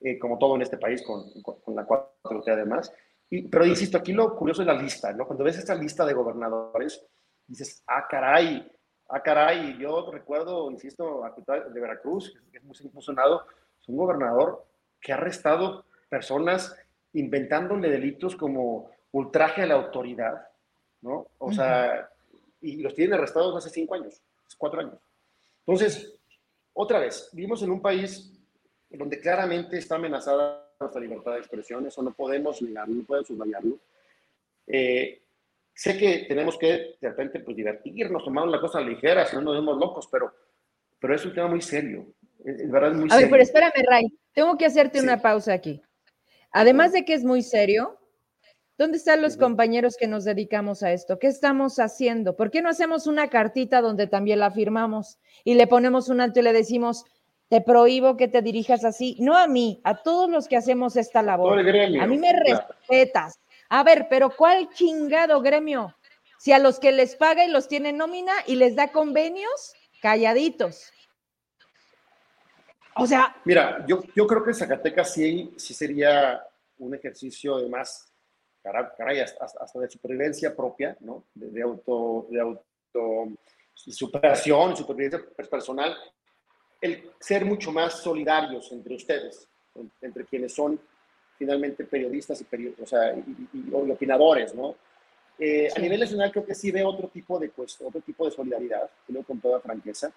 eh, como todo en este país, con, con, la 4 además. Y, pero insisto, aquí lo curioso es la lista, ¿no? Cuando ves esta lista de gobernadores, dices, ah, caray, ah, caray. Yo recuerdo, insisto, de Veracruz, que es muy emocionado, es un gobernador que ha arrestado personas inventándole delitos como ultraje a la autoridad, ¿no? O sea, y los tienen arrestados hace cinco años, cuatro años. Entonces, otra vez, vivimos en un país donde claramente está amenazada nuestra libertad de expresión, eso no podemos negarlo, no podemos subrayarlo. Eh, Sé que tenemos que de repente pues, divertirnos, tomar la cosa ligera, si no nos vemos locos, pero, pero es un tema muy serio. Es, verdad, muy A ver, pero espérame, Ray, tengo que hacerte una pausa aquí. Además de que es muy serio, ¿dónde están los compañeros que nos dedicamos a esto? ¿Qué estamos haciendo? ¿Por qué no hacemos una cartita donde también la firmamos y le ponemos un alto y le decimos, te prohíbo que te dirijas así, no a mí, a todos los que hacemos esta labor. a mí me respetas. A ver, pero ¿cuál chingado gremio? Si a los que les paga y los tiene nómina y les da convenios, calladitos. O sea. Mira, yo, yo creo que Zacatecas sí, sí sería un ejercicio de más, caray, hasta, de supervivencia propia, ¿no? De, auto, de auto superación, supervivencia personal, el ser mucho más solidarios entre ustedes, entre quienes son finalmente periodistas y, o sea, y, opinadores, ¿no? Eh, a nivel nacional creo que sí ve otro tipo de, pues, otro tipo de solidaridad, creo con toda franqueza.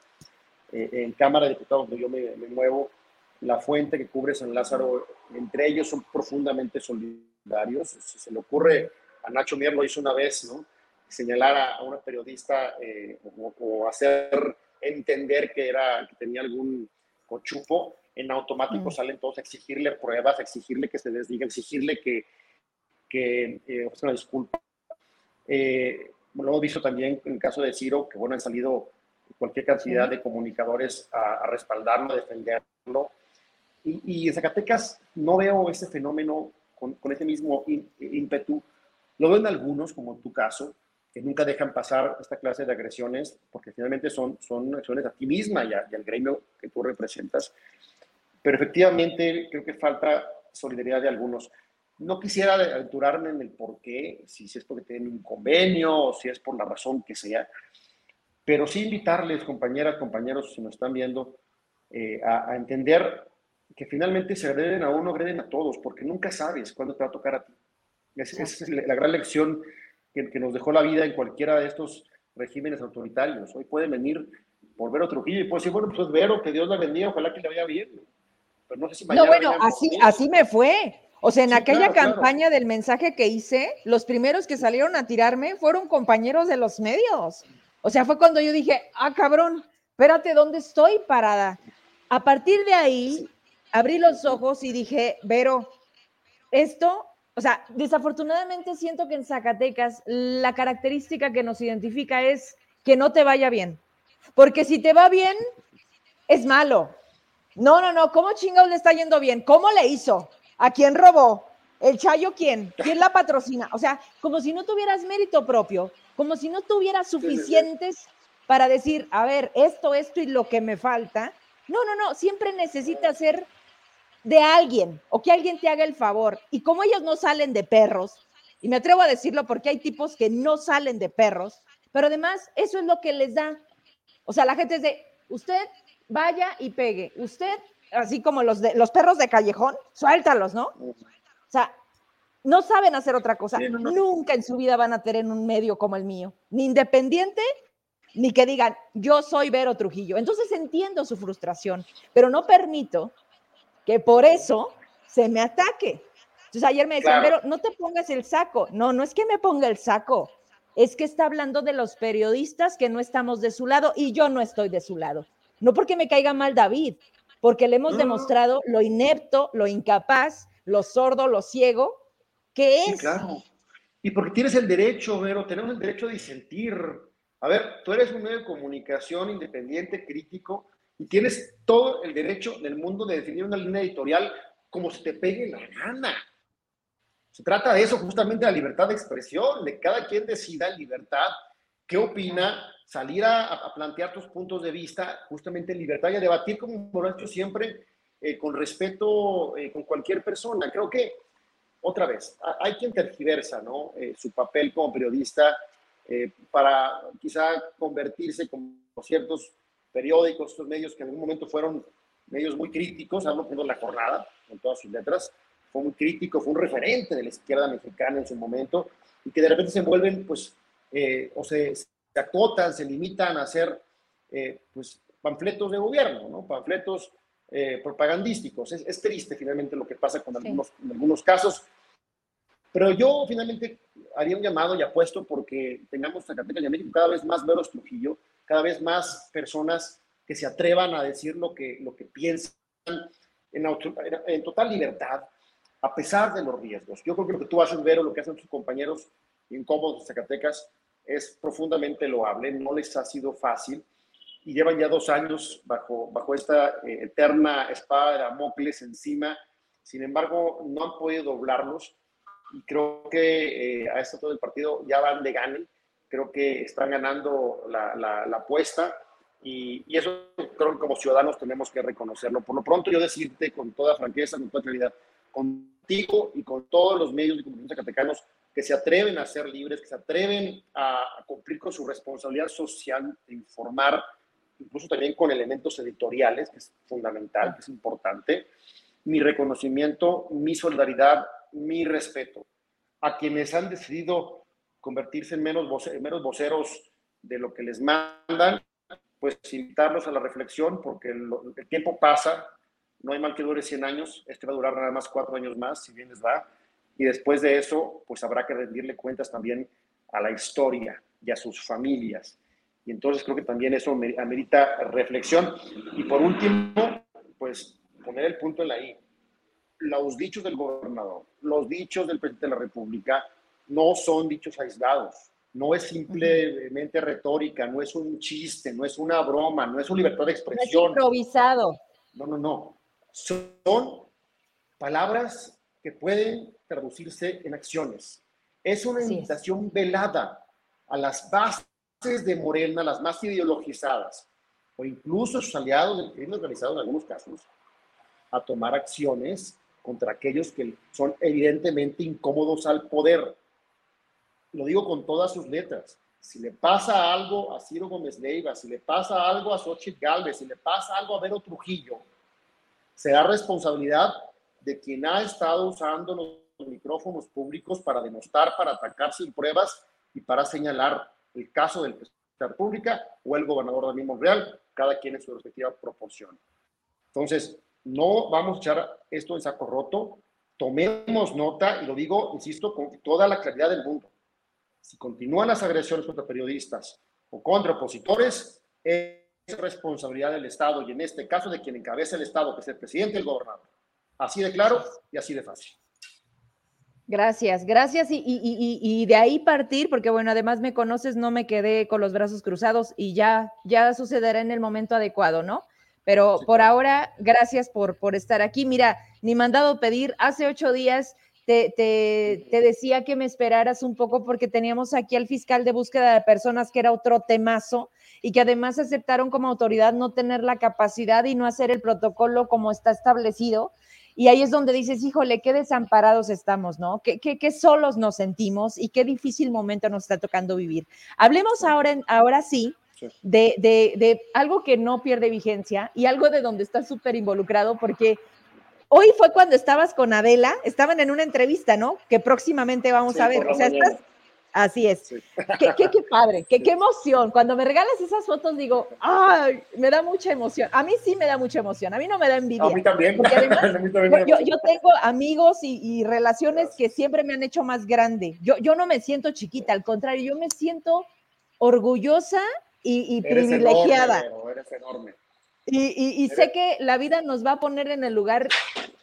Eh, en Cámara de Diputados, donde yo me, muevo, la fuente que cubre San Lázaro, entre ellos son profundamente solidarios. Si se le ocurre, a Nacho Mier lo hizo una vez, ¿no? Señalar a, una periodista eh, o, hacer entender que, era, que tenía algún cochupo, en automático mm. salen todos a exigirle pruebas, a exigirle que se desdiga, exigirle que, que eh, una disculpa. Eh, lo hemos visto también en el caso de Ciro, que bueno, han salido cualquier cantidad de comunicadores a, respaldarlo, a defenderlo. Y, en Zacatecas no veo ese fenómeno con, con ese mismo ímpetu. Lo veo en algunos, como en tu caso, que nunca dejan pasar esta clase de agresiones, porque finalmente son, son acciones a ti misma y, al gremio que tú representas. Pero efectivamente creo que falta solidaridad de algunos. No quisiera aventurarme en el por qué, si es porque tienen un convenio o si es por la razón que sea, pero sí invitarles, compañeras, compañeros, si nos están viendo, eh, a, entender que finalmente se agreden a uno, agreden a todos, porque nunca sabes cuándo te va a tocar a ti. Esa es la gran lección que, nos dejó la vida en cualquiera de estos regímenes autoritarios. Hoy pueden venir por Vero Trujillo y puede decir, bueno, pues Vero, que Dios la bendiga, ojalá que le vaya bien. Pero no sé si mañana. No, bueno, así, así me fue. O sea, en aquella campaña del mensaje que hice, los primeros que salieron a tirarme fueron compañeros de los medios. O sea, fue cuando yo dije, ah, cabrón, espérate, ¿dónde estoy parada? A partir de ahí, abrí los ojos y dije, Vero, esto o sea, desafortunadamente siento que en Zacatecas la característica que nos identifica es que no te vaya bien. Porque si te va bien, es malo. No, no, no, ¿cómo chingados le está yendo bien? ¿Cómo le hizo? ¿A quién robó? ¿El Chayo quién? ¿Quién la patrocina? O sea, como si no tuvieras mérito propio, como si no tuvieras suficientes para decir, a ver, esto, esto y lo que me falta. No, no, no, siempre necesita ser de alguien o que alguien te haga el favor. Y como ellos no salen de perros, y me atrevo a decirlo porque hay tipos que no salen de perros, pero además eso es lo que les da. O sea, la gente es de, usted vaya y pegue, usted, así como los, de, los perros de callejón, suéltalos, ¿no? O sea, no saben hacer otra cosa. Nunca en su vida van a tener un medio como el mío, ni independiente, ni que digan, yo soy Vero Trujillo. Entonces entiendo su frustración, pero no permito que por eso se me ataque. Entonces ayer me decían, pero no te pongas el saco. No, no es que me ponga el saco, es que está hablando de los periodistas que no estamos de su lado y yo no estoy de su lado. No porque me caiga mal David, porque le hemos demostrado lo inepto, lo incapaz, lo sordo, lo ciego que es. claro. Y porque tienes el derecho, Vero, tenemos el derecho de disentir. A ver, tú eres un medio de comunicación independiente, crítico, y tienes todo el derecho del mundo de definir una línea editorial como se te pegue la gana. Se trata de eso, justamente la libertad de expresión, de cada quien decida en libertad qué opina, salir a, plantear tus puntos de vista, justamente en libertad y a debatir como lo he hecho siempre, eh, con respeto eh, con cualquier persona. Creo que, otra vez, hay quien tergiversa ¿no? Eh, su papel como periodista para quizá convertirse como ciertos periódicos, estos medios que en algún momento fueron medios muy críticos, hablo de la jornada, con todas sus letras, fue muy crítico, fue un referente de la izquierda mexicana en su momento, y que de repente se vuelven, pues, eh, o se, se, acotan, se limitan a hacer, eh, pues, panfletos de gobierno, ¿no? Panfletos eh, propagandísticos. Es, es, triste finalmente lo que pasa con algunos, en algunos casos, pero yo finalmente haría un llamado y apuesto porque tengamos Zacatecas y México cada vez más veros Trujillo, cada vez más personas que se atrevan a decir lo que, lo que piensan en, en total libertad, a pesar de los riesgos. Yo creo que lo que tú haces, ver o lo que hacen tus compañeros incómodos de Zacatecas, es profundamente loable, no les ha sido fácil, y llevan ya dos años bajo, bajo esta eh, eterna espada de Damocles encima. Sin embargo, no han podido doblarlos y creo que eh, a este todo el partido ya van de gane. Creo que están ganando la, la, apuesta y, y, eso creo que como ciudadanos tenemos que reconocerlo. Por lo pronto, yo decirte con toda franqueza, con toda claridad, contigo y con todos los medios de comunicación zacatecanos que se atreven a ser libres, que se atreven a, a cumplir con su responsabilidad social de informar incluso también con elementos editoriales, que es fundamental, que es importante. Mi reconocimiento, mi solidaridad, mi respeto a quienes han decidido convertirse en menos, voceros de lo que les mandan, pues invitarlos a la reflexión, porque el, el, tiempo pasa, no hay mal que dure 100 años, este va a durar nada más cuatro años más, si bien les va, y después de eso, pues habrá que rendirle cuentas también a la historia y a sus familias. Y entonces creo que también eso amerita reflexión. Y por último, pues poner el punto en la I. Los dichos del gobernador, los dichos del presidente de la República no son dichos aislados. No es simplemente retórica, no es un chiste, no es una broma, no es una libertad de expresión. No es improvisado. No, no, no. Son palabras que pueden traducirse en acciones. Es una invitación velada a las bases de Morena, las más ideologizadas, o incluso sus aliados del crimen organizado en algunos casos, a tomar acciones contra aquellos que son evidentemente incómodos al poder. Lo digo con todas sus letras. Si le pasa algo a Ciro Gómez Leiva, si le pasa algo a Xochitl Galvez, si le pasa algo a Vero Trujillo, será responsabilidad de quien ha estado usando los micrófonos públicos para denostar, para atacar sin pruebas y para señalar el caso del presidente de la República o el gobernador Daniel Monreal, cada quien en su respectiva proporción. Entonces, no vamos a echar esto en saco roto, tomemos nota, y lo digo, insisto, con toda la claridad del mundo. Si continúan las agresiones contra periodistas o contra opositores, es responsabilidad del Estado y en este caso de quien encabeza el Estado, que es el presidente y el gobernador. Así de claro y así de fácil. Gracias, gracias. Y, de ahí partir, porque bueno, además me conoces, no me quedé con los brazos cruzados y ya, ya sucederá en el momento adecuado, ¿no? Pero por ahora, gracias por, por estar aquí. Mira, ni mandado pedir, hace ocho días te, te, te, decía que me esperaras un poco porque teníamos aquí al fiscal de búsqueda de personas que era otro temazo y que además aceptaron como autoridad no tener la capacidad y no hacer el protocolo como está establecido y ahí es donde dices, híjole, qué desamparados estamos, ¿no? Qué, qué, solos nos sentimos y qué difícil momento nos está tocando vivir. Hablemos ahora, ahora sí de, de, de, algo que no pierde vigencia y algo de donde estás súper involucrado, porque hoy fue cuando estabas con Adela, estaban en una entrevista, ¿no? Que próximamente vamos a ver. O sea, estás, Así es. Qué, qué, qué, padre, qué, qué emoción. Cuando me regalas esas fotos digo, ay, me da mucha emoción. A mí sí me da mucha emoción, a mí no me da envidia. A mí también. yo, yo, tengo amigos y, y, relaciones que siempre me han hecho más grande. Yo, yo no me siento chiquita, al contrario, yo me siento orgullosa y, y privilegiada. Enorme, eres enorme. Y, y sé que la vida nos va a poner en el lugar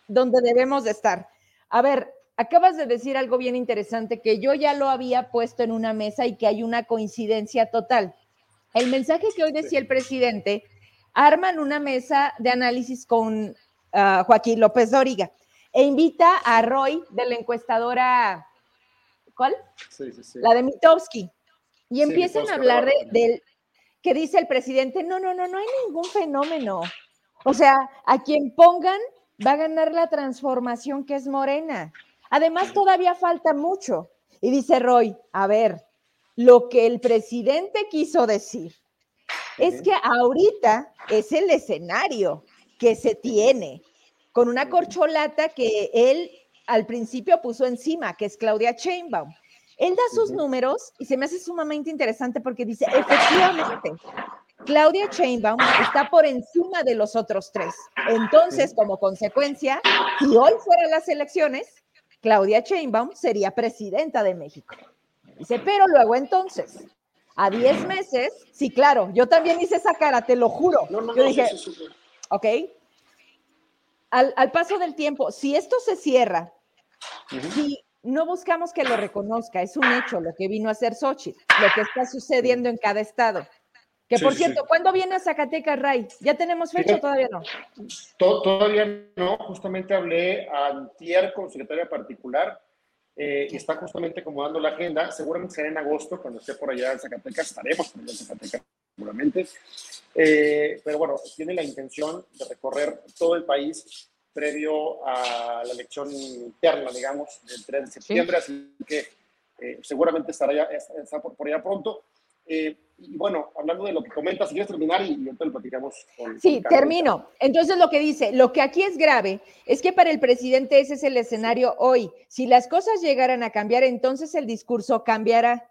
donde debemos de estar. A ver, acabas de decir algo bien interesante que yo ya lo había puesto en una mesa y que hay una coincidencia total. El mensaje que hoy decía el presidente, arman una mesa de análisis con uh, Joaquín López Dóriga e invita a Roy de la encuestadora, ¿cuál? Sí, sí, sí. La de Mitowski. Y empiezan a hablar de, del que dice el presidente, no, no, no, no hay ningún fenómeno. O sea, a quien pongan va a ganar la transformación que es morena. Además, todavía falta mucho. Y dice Roy, a ver, lo que el presidente quiso decir es que ahorita es el escenario que se tiene con una corcholata que él al principio puso encima, que es Claudia Chainbaum. Él da sus números y se me hace sumamente interesante porque dice, efectivamente, Claudia Chainbaum está por encima de los otros tres. Entonces, como consecuencia, si hoy fueran las elecciones, Claudia Sheinbaum sería presidenta de México. Dice, pero luego entonces, a 10 meses, sí, claro, yo también hice esa cara, te lo juro. No, no, yo no, dije, sí, sí, sí. ok, al, al, paso del tiempo, si esto se cierra, uh -huh. si no buscamos que lo reconozca, es un hecho lo que vino a hacer Xochitl, lo que está sucediendo en cada estado. Que por cierto, ¿cuándo viene a Zacatecas, Ray? ¿Ya tenemos fecha o todavía no? todavía no, justamente hablé antier con secretaria particular eh, y está justamente acomodando la agenda. Seguramente será en agosto, cuando esté por allá en Zacatecas, estaremos por allá en Zacatecas seguramente. Eh, pero bueno, tiene la intención de recorrer todo el país previo a la elección interna, digamos, del 3 de septiembre, así que eh, seguramente estará ya, por, por allá pronto. Eh, y bueno, hablando de lo que comentas, si quieres terminar y, entonces lo platicamos con. Sí, termino. Entonces lo que dice, lo que aquí es grave es que para el presidente ese es el escenario hoy. Si las cosas llegaran a cambiar, entonces el discurso cambiará.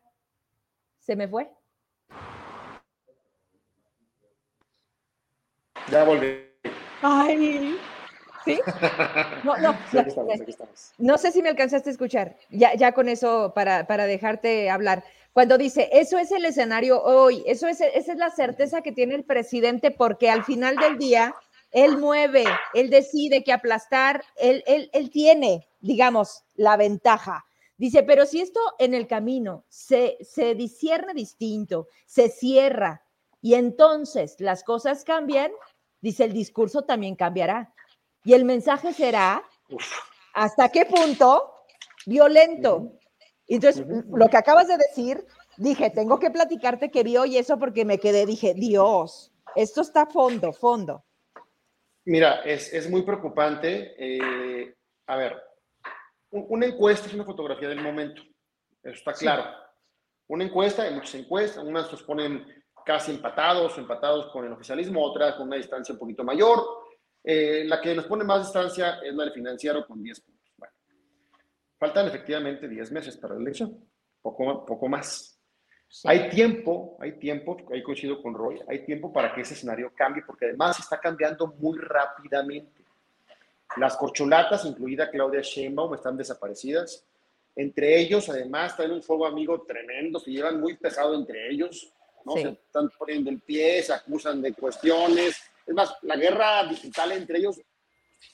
¿Se me fue? Ya volví. Ay, ¿sí? No, no, no, sé si me alcanzaste a escuchar. Ya, ya con eso para, para dejarte hablar. Cuando dice, eso es el escenario hoy, eso es, esa es la certeza que tiene el presidente porque al final del día, él mueve, él decide que aplastar, él, él, él tiene, digamos, la ventaja. Dice, pero si esto en el camino se, se discierne distinto, se cierra y entonces las cosas cambian, dice, el discurso también cambiará. Y el mensaje será, ¿hasta qué punto? Violento. Entonces, lo que acabas de decir, dije, tengo que platicarte que vi hoy eso porque me quedé, dije, Dios, esto está fondo, fondo. Mira, es, muy preocupante. Eh, a ver, una encuesta es una fotografía del momento, eso está claro. Una encuesta, hay muchas encuestas, unas los ponen casi empatados, empatados con el oficialismo, otras con una distancia un poquito mayor. Eh, la que nos pone más distancia es la del financiero con 10 puntos. Faltan efectivamente 10 meses para la elección, poco, poco más. Hay tiempo, hay tiempo, ahí coincido con Roy, hay tiempo para que ese escenario cambie, porque además está cambiando muy rápidamente. Las corcholatas, incluida Claudia Sheinbaum, están desaparecidas. Entre ellos, además, traen un fuego amigo tremendo, se llevan muy pesado entre ellos, ¿no? Se están poniendo el pie, se acusan de cuestiones. Es más, la guerra digital entre ellos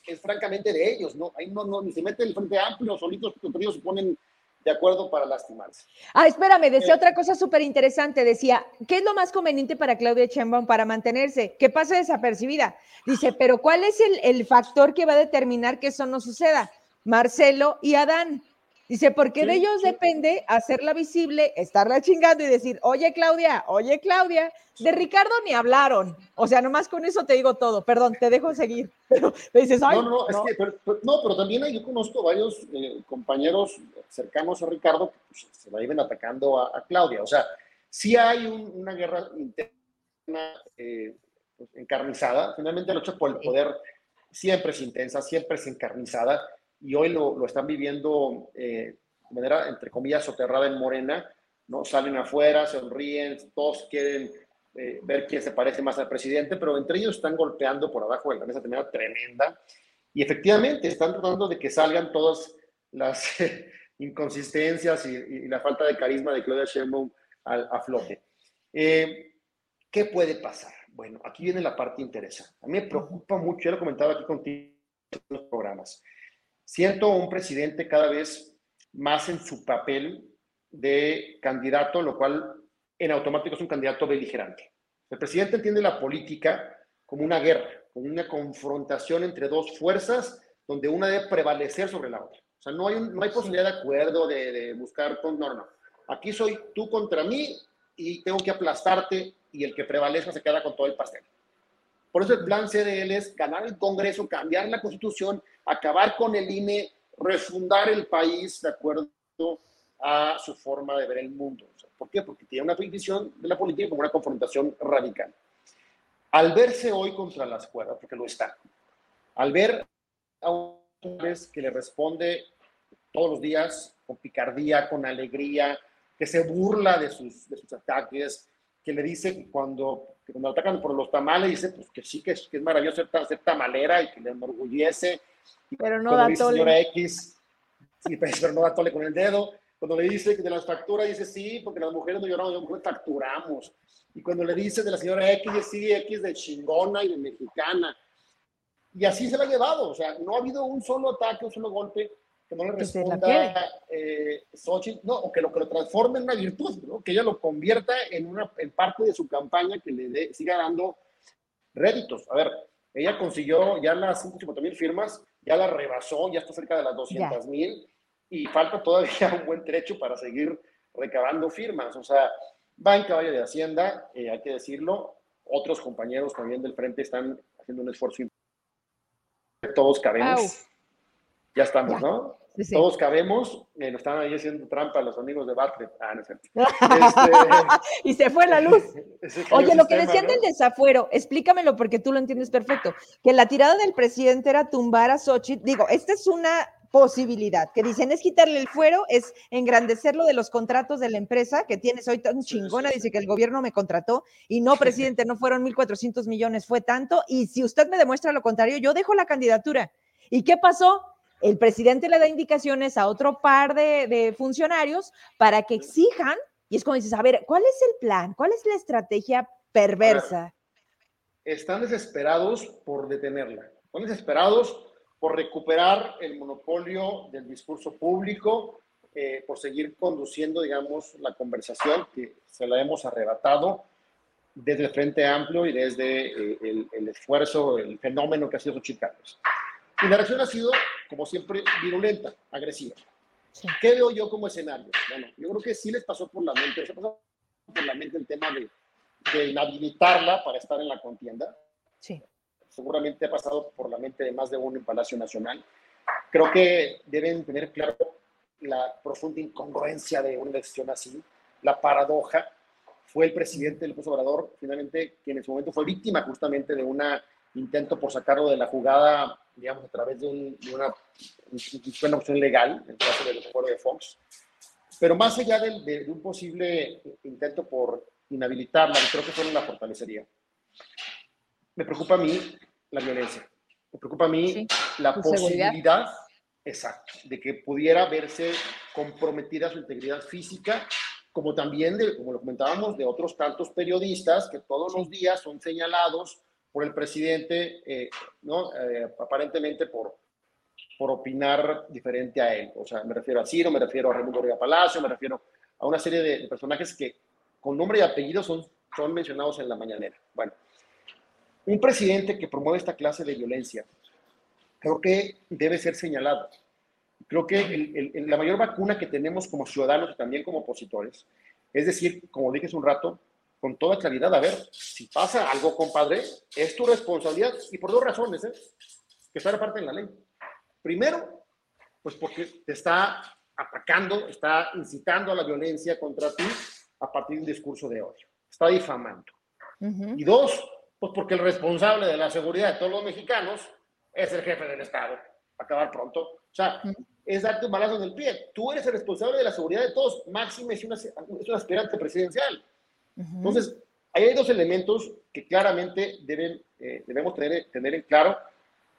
es francamente de ellos, ¿no? Ahí no, no ni se mete el Frente Amplio, solitos, ellos se ponen de acuerdo para lastimarse. Ah, espérame, decía eh, otra cosa súper interesante, decía, ¿qué es lo más conveniente para Claudia Sheinbaum para mantenerse? Que pase desapercibida. Dice, pero ¿cuál es el, el factor que va a determinar que eso no suceda? Marcelo y Adán. Dice, porque de ellos depende hacerla visible, estarla chingando y decir, oye Claudia, oye Claudia, de Ricardo ni hablaron. O sea, nomás con eso te digo todo. Perdón, te dejo seguir. Pero me dices, Ay, no, no, no. Es que, pero, no, pero también yo conozco varios eh, compañeros cercanos a Ricardo que pues, se la iban atacando a, Claudia. O sea, sí hay una guerra interna eh, pues, encarnizada. Finalmente la lucha por el poder siempre es intensa, siempre es encarnizada y hoy lo, lo están viviendo eh, de manera, entre comillas, soterrada en Morena, ¿no? Salen afuera, sonríen, todos quieren eh, ver quién se parece más al presidente, pero entre ellos están golpeando por abajo de la mesa de manera tremenda y efectivamente están tratando de que salgan todas las inconsistencias y, la falta de carisma de Claudia Sheinbaum a, flote. Eh, ¿Qué puede pasar? Bueno, aquí viene la parte interesante. A mí me preocupa mucho, ya lo comentaba aquí contigo en los programas. Siento un presidente cada vez más en su papel de candidato, lo cual en automático es un candidato beligerante. El presidente entiende la política como una guerra, como una confrontación entre dos fuerzas donde una debe prevalecer sobre la otra. O sea, no hay, no hay posibilidad de acuerdo, de, de buscar... No, no. Aquí soy tú contra mí y tengo que aplastarte y el que prevalezca se queda con todo el pastel. Por eso el plan CDL es ganar el Congreso, cambiar la Constitución, acabar con el INE, refundar el país de acuerdo a su forma de ver el mundo. ¿Por qué? Porque tiene una visión de la política como una confrontación radical. Al verse hoy contra las cuerdas, porque lo está, al ver a un que le responde todos los días con picardía, con alegría, que se burla de sus, de sus ataques, que le dice cuando cuando atacan por los tamales, dice pues que sí, que que es maravilloso ser, tamalera y que le enorgullece. Pero no da tole. Señora X, sí, pero no da tole con el dedo. Cuando le dice de las facturas, dice sí, porque las mujeres no lloramos, las mujeres facturamos. Y cuando le dice de la señora X, dice sí, X de chingona y de mexicana. Y así se la ha llevado. O sea, no ha habido un solo ataque, un solo golpe que no le responda eh, no, o que lo que lo transforme en una virtud, ¿no? que ella lo convierta en, una, en parte de su campaña que le siga dando réditos. A ver, ella consiguió ya las 150 mil firmas, ya la rebasó, ya está cerca de las 200 mil y falta todavía un buen trecho para seguir recabando firmas. O sea, va en caballo de Hacienda, eh, hay que decirlo. Otros compañeros también del frente están haciendo un esfuerzo Todos cabemos. Ya estamos, ¿no? Todos cabemos, eh, nos están ahí haciendo trampa los amigos de Bartlett. Ah, no es este... y se fue la luz. Oye, lo que decían del desafuero, explícamelo porque tú lo entiendes perfecto. Que la tirada del presidente era tumbar a Xochitl. Digo, esta es una posibilidad, que dicen es quitarle el fuero, es engrandecerlo de los contratos de la empresa que tienes hoy tan chingona, dice que el gobierno me contrató y no, presidente, no fueron 1.400 millones, fue tanto, y si usted me demuestra lo contrario, yo dejo la candidatura. ¿Y qué pasó? El presidente le da indicaciones a otro par de, funcionarios para que exijan, y es como dices, a ver, ¿cuál es el plan? ¿Cuál es la estrategia perversa? están desesperados por detenerla, están desesperados por recuperar el monopolio del discurso público, eh, por seguir conduciendo, digamos, la conversación que se la hemos arrebatado desde el Frente Amplio y desde eh, el, esfuerzo, el fenómeno que ha sido Xochitl y la reacción ha sido, como siempre, virulenta, agresiva. ¿Qué veo yo como escenario? Bueno, yo creo que sí les pasó por la mente, se pasó por la mente el tema de, de inhabilitarla para estar en la contienda. Sí. Seguramente ha pasado por la mente de más de uno en Palacio Nacional. Creo que deben tener claro la profunda incongruencia de una elección así, la paradoja. Fue el presidente del Obrador, finalmente, quien en su momento fue víctima justamente de un intento por sacarlo de la jugada digamos, a través de, una, una, opción legal, en el caso del acuerdo de Fox. Pero más allá de, un posible intento por inhabilitarla, creo que solo la fortalecería. Me preocupa a mí la violencia. Me preocupa a mí la posibilidad, exacto, de que pudiera verse comprometida su integridad física, como también, de, como lo comentábamos, de otros tantos periodistas que todos los días son señalados por el presidente, eh, ¿no? Eh, aparentemente por, por opinar diferente a él. O sea, me refiero a Ciro, me refiero a Raimundo Riga Palacio, me refiero a una serie de, personajes que con nombre y apellido son, son mencionados en la mañanera. Bueno, un presidente que promueve esta clase de violencia, creo que debe ser señalado. Creo que la mayor vacuna que tenemos como ciudadanos y también como opositores, es decir, como dije hace un rato, con toda claridad, a ver, si pasa algo, compadre, es tu responsabilidad y por dos razones, ¿eh? que está parte en la ley. Primero, pues porque te está atacando, está incitando a la violencia contra ti a partir de un discurso de odio, está difamando. Y dos, pues porque el responsable de la seguridad de todos los mexicanos es el jefe del Estado, acabar pronto. O sea, es darte un balazo en el pie. Tú eres el responsable de la seguridad de todos. Máxime una, es un aspirante presidencial. Entonces, ahí hay dos elementos que claramente deben, eh, debemos tener, tener en claro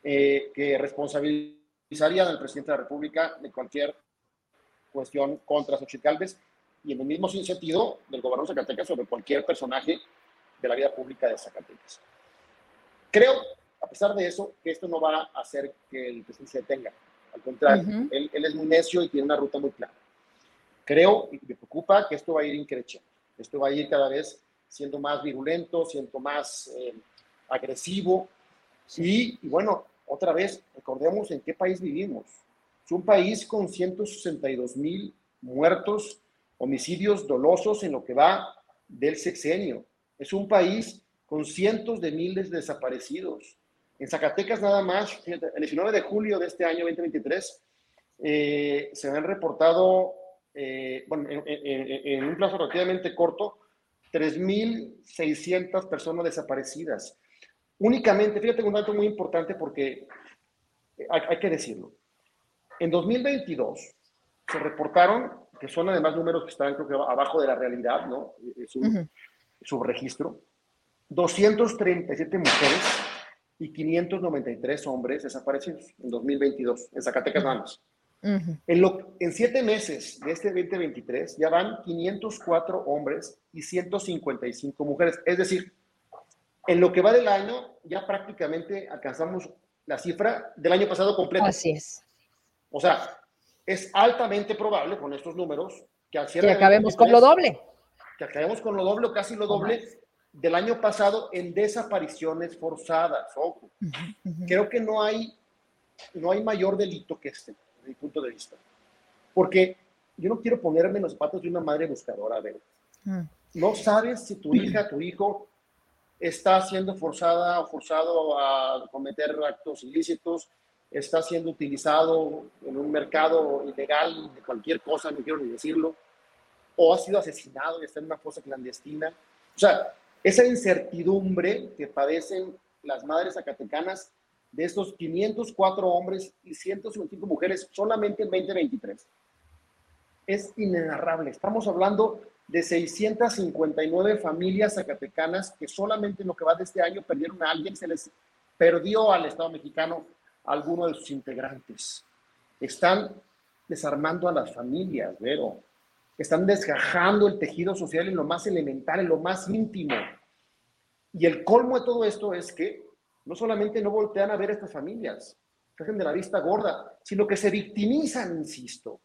eh, que responsabilizarían al presidente de la República de cualquier cuestión contra Xochitl Galvez y en el mismo sentido del gobernador de Zacatecas sobre cualquier personaje de la vida pública de Zacatecas. Creo, a pesar de eso, que esto no va a hacer que el presidente se detenga. Al contrario, él, él, es muy necio y tiene una ruta muy clara. Creo y me preocupa que esto va a ir increciendo. Esto va a ir cada vez siendo más virulento, siendo más eh, agresivo. Y, bueno, otra vez, recordemos en qué país vivimos. Es un país con 162 mil muertos, homicidios dolosos en lo que va del sexenio. Es un país con cientos de miles de desaparecidos. En Zacatecas nada más, el 19 de julio de este año 2023, eh, se han reportado eh, bueno, en, un plazo relativamente corto, 3.600 personas desaparecidas. Únicamente, fíjate un dato muy importante porque hay, que decirlo. En 2022 se reportaron, que son además números que están creo que abajo de la realidad, ¿no? Es un subregistro, 237 mujeres y 593 hombres desaparecidos en 2022, en Zacatecas nada más en, lo, en siete meses de este 2023 ya van 504 hombres y 155 mujeres. Es decir, en lo que va del año ya prácticamente alcanzamos la cifra del año pasado completo. Así es. O sea, es altamente probable con estos números que al cierre. Que acabemos con lo doble. Que acabemos con lo doble o casi lo doble del año pasado en desapariciones forzadas. Ojo. Creo que no hay, no hay mayor delito que este, mi punto de vista. Porque yo no quiero ponerme en los zapatos de una madre buscadora, a ver. Mm. No sabes si tu hija, tu hijo está siendo forzada o forzado a cometer actos ilícitos, está siendo utilizado en un mercado ilegal de cualquier cosa, no quiero ni decirlo, o ha sido asesinado y está en una fosa clandestina. O sea, esa incertidumbre que padecen las madres zacatecanas de estos 504 hombres y 155 mujeres solamente en 2023 es inenarrable. Estamos hablando de 659 familias zacatecanas que solamente en lo que va de este año perdieron a alguien, se les perdió al Estado mexicano alguno de sus integrantes. Están desarmando a las familias, Vero. Están desgajando el tejido social en lo más elemental, en lo más íntimo. Y el colmo de todo esto es que no solamente no voltean a ver a estas familias, se hacen de la vista gorda, sino que se victimizan, insisto.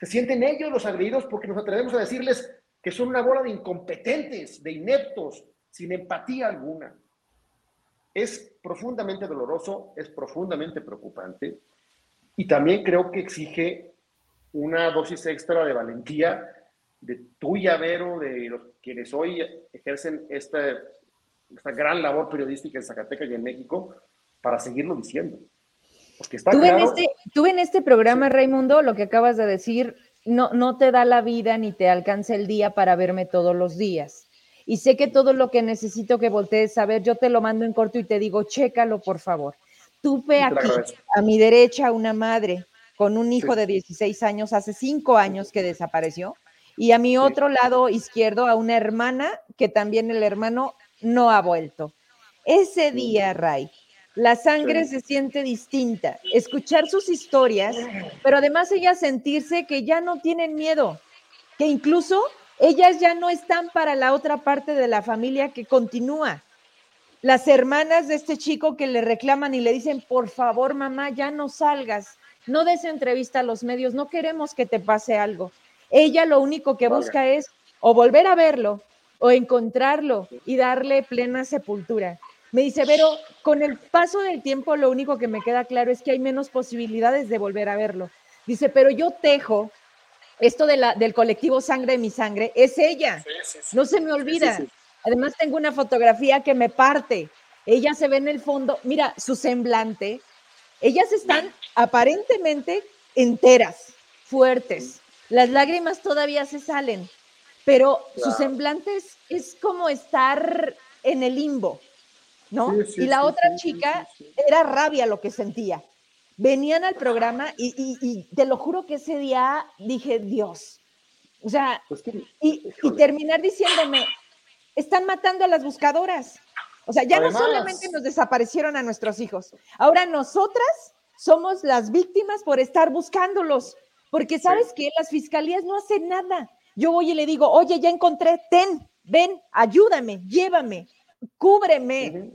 Se sienten ellos los agredidos porque nos atrevemos a decirles que son una bola de incompetentes, de ineptos, sin empatía alguna. Es profundamente doloroso, es profundamente preocupante y también creo que exige una dosis extra de valentía de tuya, Vero, de los quienes hoy ejercen esta, esta gran labor periodística en Zacatecas y en México para seguirlo diciendo. Porque está tú, en este, tú en este programa, Raimundo, lo que acabas de decir, no, no te da la vida ni te alcanza el día para verme todos los días. Y sé que todo lo que necesito que voltees a ver, yo te lo mando en corto y te digo, chécalo, por favor. Tuve aquí, a mi derecha, una madre con un hijo de 16 años, hace cinco años que desapareció, y a mi otro lado izquierdo a una hermana que también el hermano no ha vuelto. Ese día, Ray, la sangre se siente distinta. Escuchar sus historias, pero además ellas sentirse que ya no tienen miedo, que incluso ellas ya no están para la otra parte de la familia que continúa. Las hermanas de este chico que le reclaman y le dicen, por favor, mamá, ya no salgas, no des entrevista a los medios, no queremos que te pase algo. Ella lo único que busca es o volver a verlo o encontrarlo y darle plena sepultura. Me dice, pero con el paso del tiempo lo único que me queda claro es que hay menos posibilidades de volver a verlo. Dice, pero yo tejo esto de la, del colectivo Sangre de mi Sangre, es ella. no se me olvida. Además tengo una fotografía que me parte. Ella se ve en el fondo, mira su semblante. Ellas están aparentemente enteras, fuertes. Las lágrimas todavía se salen, pero su semblante es como estar en el limbo ¿no? y la otra chica era rabia lo que sentía. Venían al programa y, te lo juro que ese día dije, Dios, o sea, pues y, terminar diciéndome, están matando a las buscadoras. O sea, ya no solamente nos desaparecieron a nuestros hijos, ahora nosotras somos las víctimas por estar buscándolos, porque sabes que las fiscalías no hacen nada. Yo voy y le digo, oye, ya encontré, ten, ven, ayúdame, llévame cúbreme.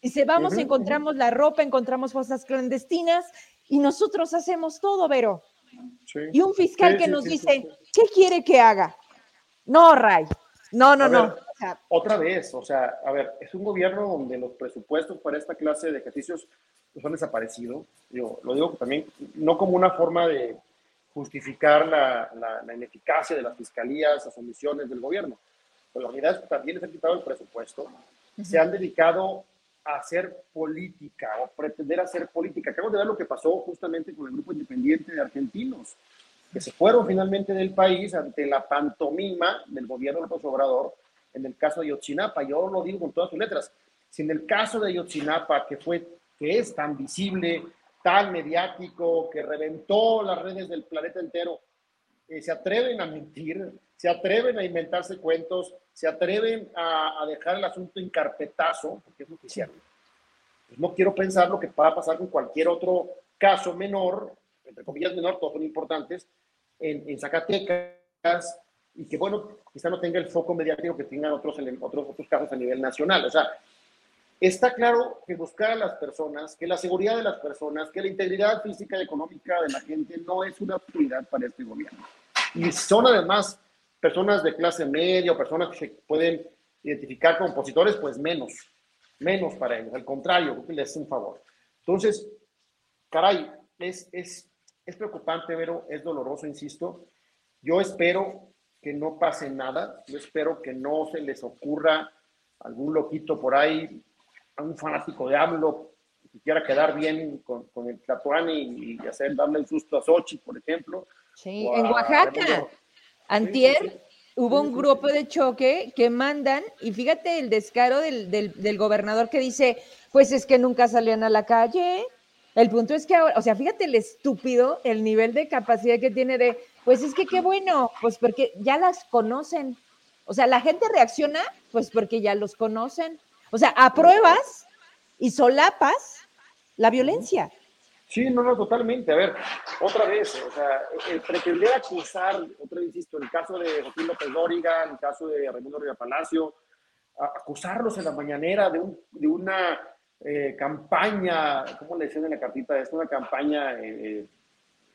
Y se vamos, encontramos la ropa, encontramos fosas clandestinas y nosotros hacemos todo, Vero. Y un fiscal que nos dice, ¿qué quiere que haga? No, Ray. No, no, no. otra vez, o sea, a ver, es un gobierno donde los presupuestos para esta clase de ejercicios pues, han desaparecido. Yo lo digo también, no como una forma de justificar la, la ineficacia de las fiscalías, las omisiones del gobierno. Pero la realidad es que también les han quitado el presupuesto se han dedicado a hacer política o pretender hacer política. Acabo de ver lo que pasó justamente con el grupo independiente de argentinos, que se fueron finalmente del país ante la pantomima del gobierno de López Obrador en el caso de Yotzinapa. Yo lo digo con todas sus letras. Si en el caso de Yotzinapa, que, fue, que es tan visible, tan mediático, que reventó las redes del planeta entero, eh, se atreven a mentir, se atreven a inventarse cuentos, se atreven a, dejar el asunto en carpetazo, porque es lo que hicieron. Pues no quiero pensar lo que va a pasar con cualquier otro caso menor, entre comillas menor, todos son importantes, en, Zacatecas, y que, bueno, quizá no tenga el foco mediático que tengan otros, otros, otros casos a nivel nacional. O sea, está claro que buscar a las personas, que la seguridad de las personas, que la integridad física y económica de la gente no es una prioridad para este gobierno. Y son además personas de clase media o personas que se pueden identificar como opositores, pues menos, menos para ellos. Al contrario, creo que les es un favor. Entonces, caray, es, es, es preocupante, pero es doloroso, insisto. Yo espero que no pase nada. Yo espero que no se les ocurra algún loquito por ahí, un fanático de AMLO, que quiera quedar bien con, con el Tlatuani y, hacer darle el susto a Sochi, por ejemplo. Sí, en Oaxaca. Antier hubo un grupo de choque que mandan, y fíjate el descaro del, del, del, gobernador que dice, pues es que nunca salían a la calle. El punto es que ahora, o sea, fíjate el estúpido, el nivel de capacidad que tiene de, pues es que qué bueno, pues porque ya las conocen. O sea, la gente reacciona, pues porque ya los conocen. O sea, apruebas y solapas la violencia. Sí, no, no, totalmente. A ver, otra vez, o sea, el pretender acusar, otra vez insisto, el caso de Joaquín López Dóriga, el caso de Raimundo Río Palacio, acusarlos en la mañanera de, un, de una eh, campaña, ¿cómo le decían en la cartita? Es una campaña, eh, eh,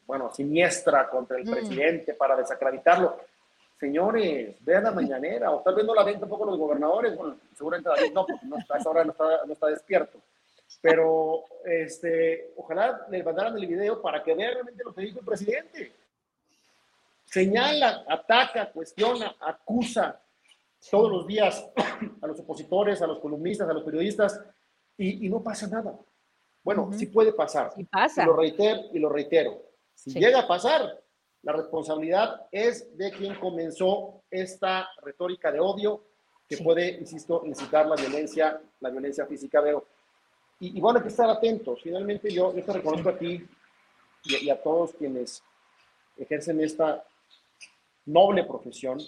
bueno, siniestra contra el mm. presidente para desacreditarlo. Señores, vean la mañanera, o tal vez no la ven tampoco los gobernadores, bueno, seguramente David no, porque no, a esa hora no está, no está despierto pero este, ojalá le mandaran el video para que vean realmente lo que dijo el presidente. Señala, ataca, cuestiona, acusa todos los días a los opositores, a los columnistas, a los periodistas, y, no pasa nada. Bueno, sí puede pasar. Sí pasa. Y lo reitero y lo reitero. Si llega a pasar, la responsabilidad es de quien comenzó esta retórica de odio que puede, insisto, incitar la violencia, la violencia física. Pero y, bueno, hay que estar atentos. Finalmente yo, te reconozco a ti y, a todos quienes ejercen esta noble profesión,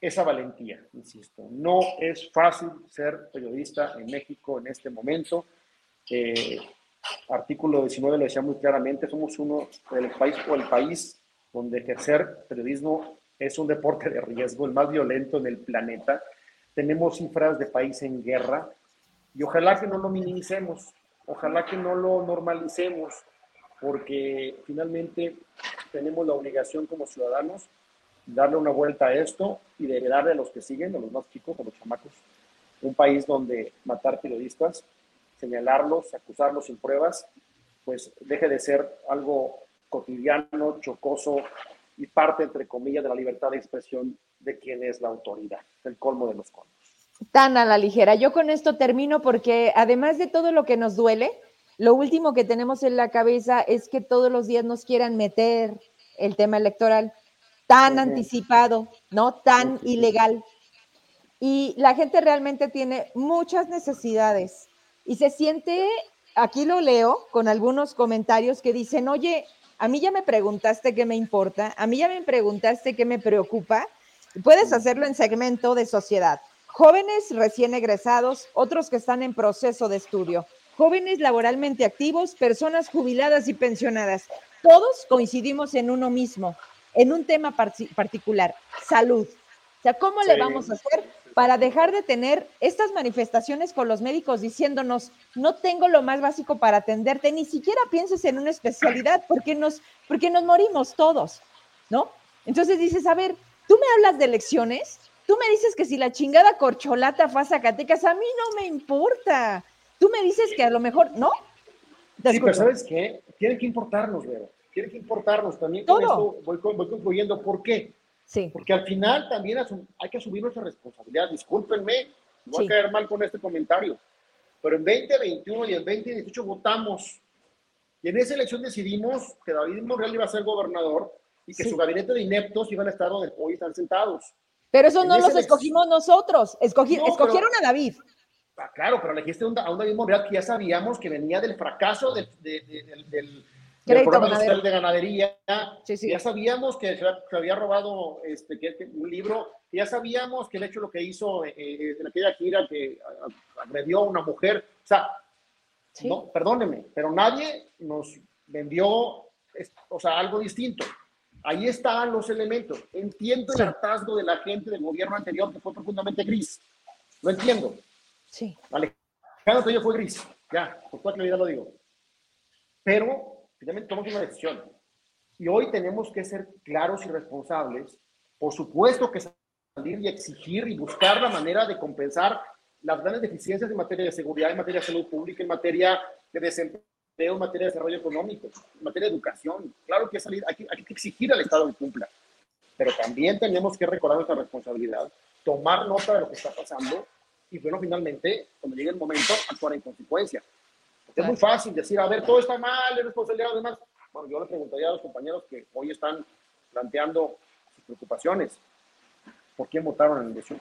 esa valentía, insisto. No es fácil ser periodista en México en este momento. Eh, artículo 19 lo decía muy claramente, somos uno del país o el país donde ejercer periodismo es un deporte de riesgo, el más violento en el planeta. Tenemos cifras de país en guerra, y ojalá que no lo minimicemos, ojalá que no lo normalicemos, porque finalmente tenemos la obligación como ciudadanos darle una vuelta a esto y de darle a los que siguen, a los más chicos, a los chamacos, un país donde matar periodistas, señalarlos, acusarlos sin pruebas, pues deje de ser algo cotidiano, chocoso y parte, entre comillas, de la libertad de expresión de quien es la autoridad, el colmo de los colmos tan a la ligera. Yo con esto termino porque además de todo lo que nos duele, lo último que tenemos en la cabeza es que todos los días nos quieran meter el tema electoral tan anticipado, ¿no? Tan ilegal. Y la gente realmente tiene muchas necesidades y se siente, aquí lo leo con algunos comentarios que dicen, oye, a mí ya me preguntaste qué me importa, a mí ya me preguntaste qué me preocupa, puedes hacerlo en segmento de sociedad jóvenes recién egresados, otros que están en proceso de estudio, jóvenes laboralmente activos, personas jubiladas y pensionadas. Todos coincidimos en uno mismo, en un tema particular, salud. O sea, ¿cómo le vamos a hacer para dejar de tener estas manifestaciones con los médicos diciéndonos, no tengo lo más básico para atenderte, ni siquiera pienses en una especialidad porque nos, porque nos morimos todos, ¿no? Entonces dices, a ver, tú me hablas de elecciones, Tú me dices que si la chingada corcholata fue a Zacatecas, a mí no me importa. Tú me dices que a lo mejor, ¿no? Sí, pero ¿sabes qué? Tiene que importarnos, Vero. Tiene que importarnos también. Con esto voy, voy concluyendo. ¿Por qué? Sí. Porque al final también hay que asumir nuestra responsabilidad. Discúlpenme, voy a caer mal con este comentario. Pero en 2021 y en 2018 votamos. Y en esa elección decidimos que David Monreal iba a ser gobernador y que su gabinete de ineptos iban a estar donde hoy están sentados. Pero eso no los escogimos nosotros, escogieron a David. Ah, claro, pero elegiste a un David Monreal que ya sabíamos que venía del fracaso del, del, programa de ganadería. Ya sabíamos que se, había robado este, un libro, ya sabíamos que el hecho lo que hizo eh, eh, en aquella gira que agredió a una mujer. O sea, no, perdóneme, pero nadie nos vendió o sea, algo distinto. Ahí están los elementos. Entiendo el hartazgo de la gente del gobierno anterior que fue profundamente gris. Lo entiendo. Sí. Vale. Cada yo fue gris, ya, por toda claridad lo digo. Pero finalmente tomamos una decisión. Y hoy tenemos que ser claros y responsables. Por supuesto que salir y exigir y buscar la manera de compensar las grandes deficiencias en materia de seguridad, en materia de salud pública, en materia de desempleo, en materia de desarrollo económico, en materia de educación. Claro que salir, hay, hay que exigir al Estado que cumpla. Pero también tenemos que recordar nuestra responsabilidad, tomar nota de lo que está pasando y, bueno, finalmente, cuando llegue el momento, actuar en consecuencia. Es muy fácil decir, a ver, todo está mal, es responsabilidad, además. Bueno, yo le preguntaría a los compañeros que hoy están planteando sus preocupaciones. ¿Por qué votaron en el 18?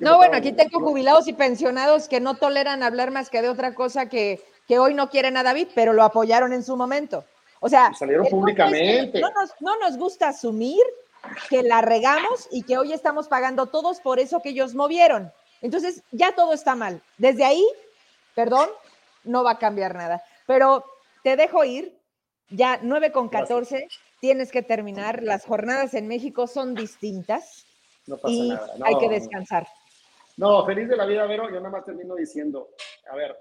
No, bueno, aquí tengo jubilados y pensionados que no toleran hablar más que de otra cosa que, que hoy no quieren a David, pero lo apoyaron en su momento. O sea, salieron públicamente. no, nos, no nos gusta asumir que la regamos y que hoy estamos pagando todos por eso que ellos movieron. Entonces, ya todo está mal. Desde ahí, perdón, no va a cambiar nada. Pero te dejo ir, ya 9 con 14, tienes que terminar. Las jornadas en México son distintas. No pasa y nada. hay que descansar. No, feliz de la vida, Vero. Yo nada más termino diciendo, a ver,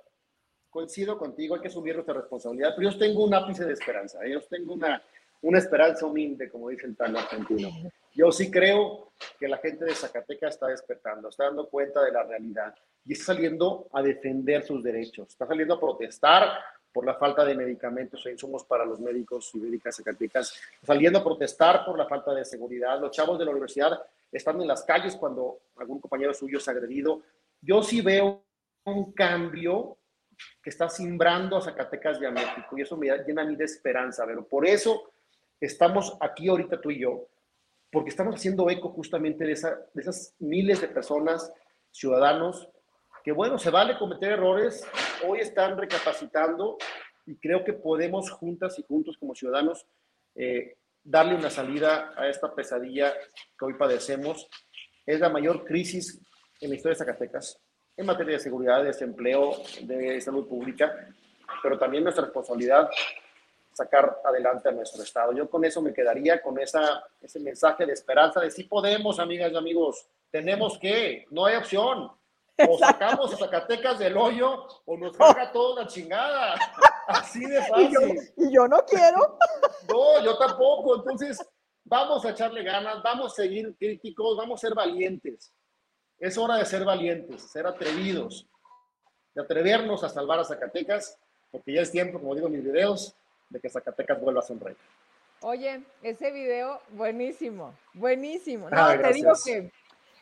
coincido contigo, hay que asumir nuestra responsabilidad, pero yo tengo un ápice de esperanza. ¿eh? Yo tengo una, una esperanza humilde, como dice el tal argentino. Yo sí creo que la gente de Zacatecas está despertando, está dando cuenta de la realidad y está saliendo a defender sus derechos, está saliendo a protestar por la falta de medicamentos e insumos para los médicos y médicas zacatecas, saliendo a protestar por la falta de seguridad. Los chavos de la universidad están en las calles cuando algún compañero suyo es agredido. Yo sí veo un cambio que está simbrando a Zacatecas y a México y eso me llena a mí de esperanza, pero por eso estamos aquí ahorita tú y yo, porque estamos haciendo eco justamente de, de esas miles de personas, ciudadanos, que bueno, se vale cometer errores, hoy están recapacitando y creo que podemos juntas y juntos como ciudadanos eh, darle una salida a esta pesadilla que hoy padecemos. Es la mayor crisis en la historia de Zacatecas en materia de seguridad, de desempleo, de salud pública, pero también nuestra responsabilidad sacar adelante a nuestro Estado. Yo con eso me quedaría, con esa, ese mensaje de esperanza de sí podemos, amigas y amigos, tenemos que, no hay opción. O sacamos a Zacatecas del hoyo o nos haga toda una chingada. Así de fácil. ¿Y yo, no quiero. No, yo tampoco. Entonces, vamos a echarle ganas, vamos a seguir críticos, vamos a ser valientes. Es hora de ser valientes, ser atrevidos, de atrevernos a salvar a Zacatecas, porque ya es tiempo, como digo en mis videos, de que Zacatecas vuelva a sonreír. Oye, ese video, buenísimo, buenísimo. No, te digo que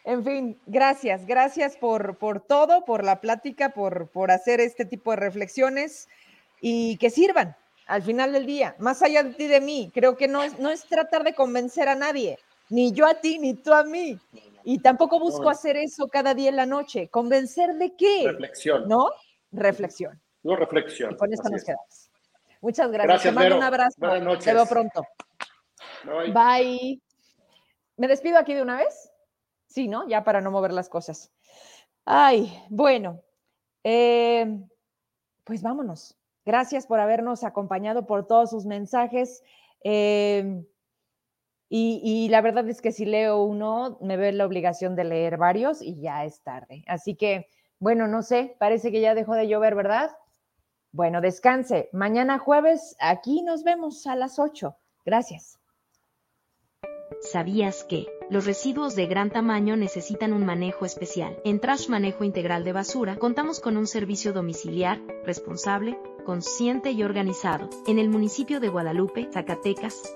en fin, gracias, gracias por, por todo, por la plática, por, por hacer este tipo de reflexiones y que sirvan al final del día, más allá de ti de mí. Creo que no es, no es tratar de convencer a nadie, ni yo a ti, ni tú a mí. Y tampoco busco hacer eso cada día en la noche. ¿Convencer de qué? Reflexión. ¿No? Reflexión. No, reflexión. Y con esto nos quedamos. Muchas gracias. Te mando un abrazo. Buenas noches. Te veo pronto. Bye. ¿Me despido aquí de una vez? Sí, ¿no? Ya para no mover las cosas. Ay, bueno, eh, pues vámonos. Gracias por habernos acompañado, por todos sus mensajes. Eh, y, la verdad es que si leo uno, me veo la obligación de leer varios y ya es tarde. Así que, bueno, no sé, parece que ya dejó de llover, ¿verdad? Bueno, descanse. Mañana jueves, aquí nos vemos a las 8. Gracias. ¿Sabías que los residuos de gran tamaño necesitan un manejo especial? En Trash Manejo Integral de Basura contamos con un servicio domiciliar, responsable, consciente y organizado. En el municipio de Guadalupe, Zacatecas,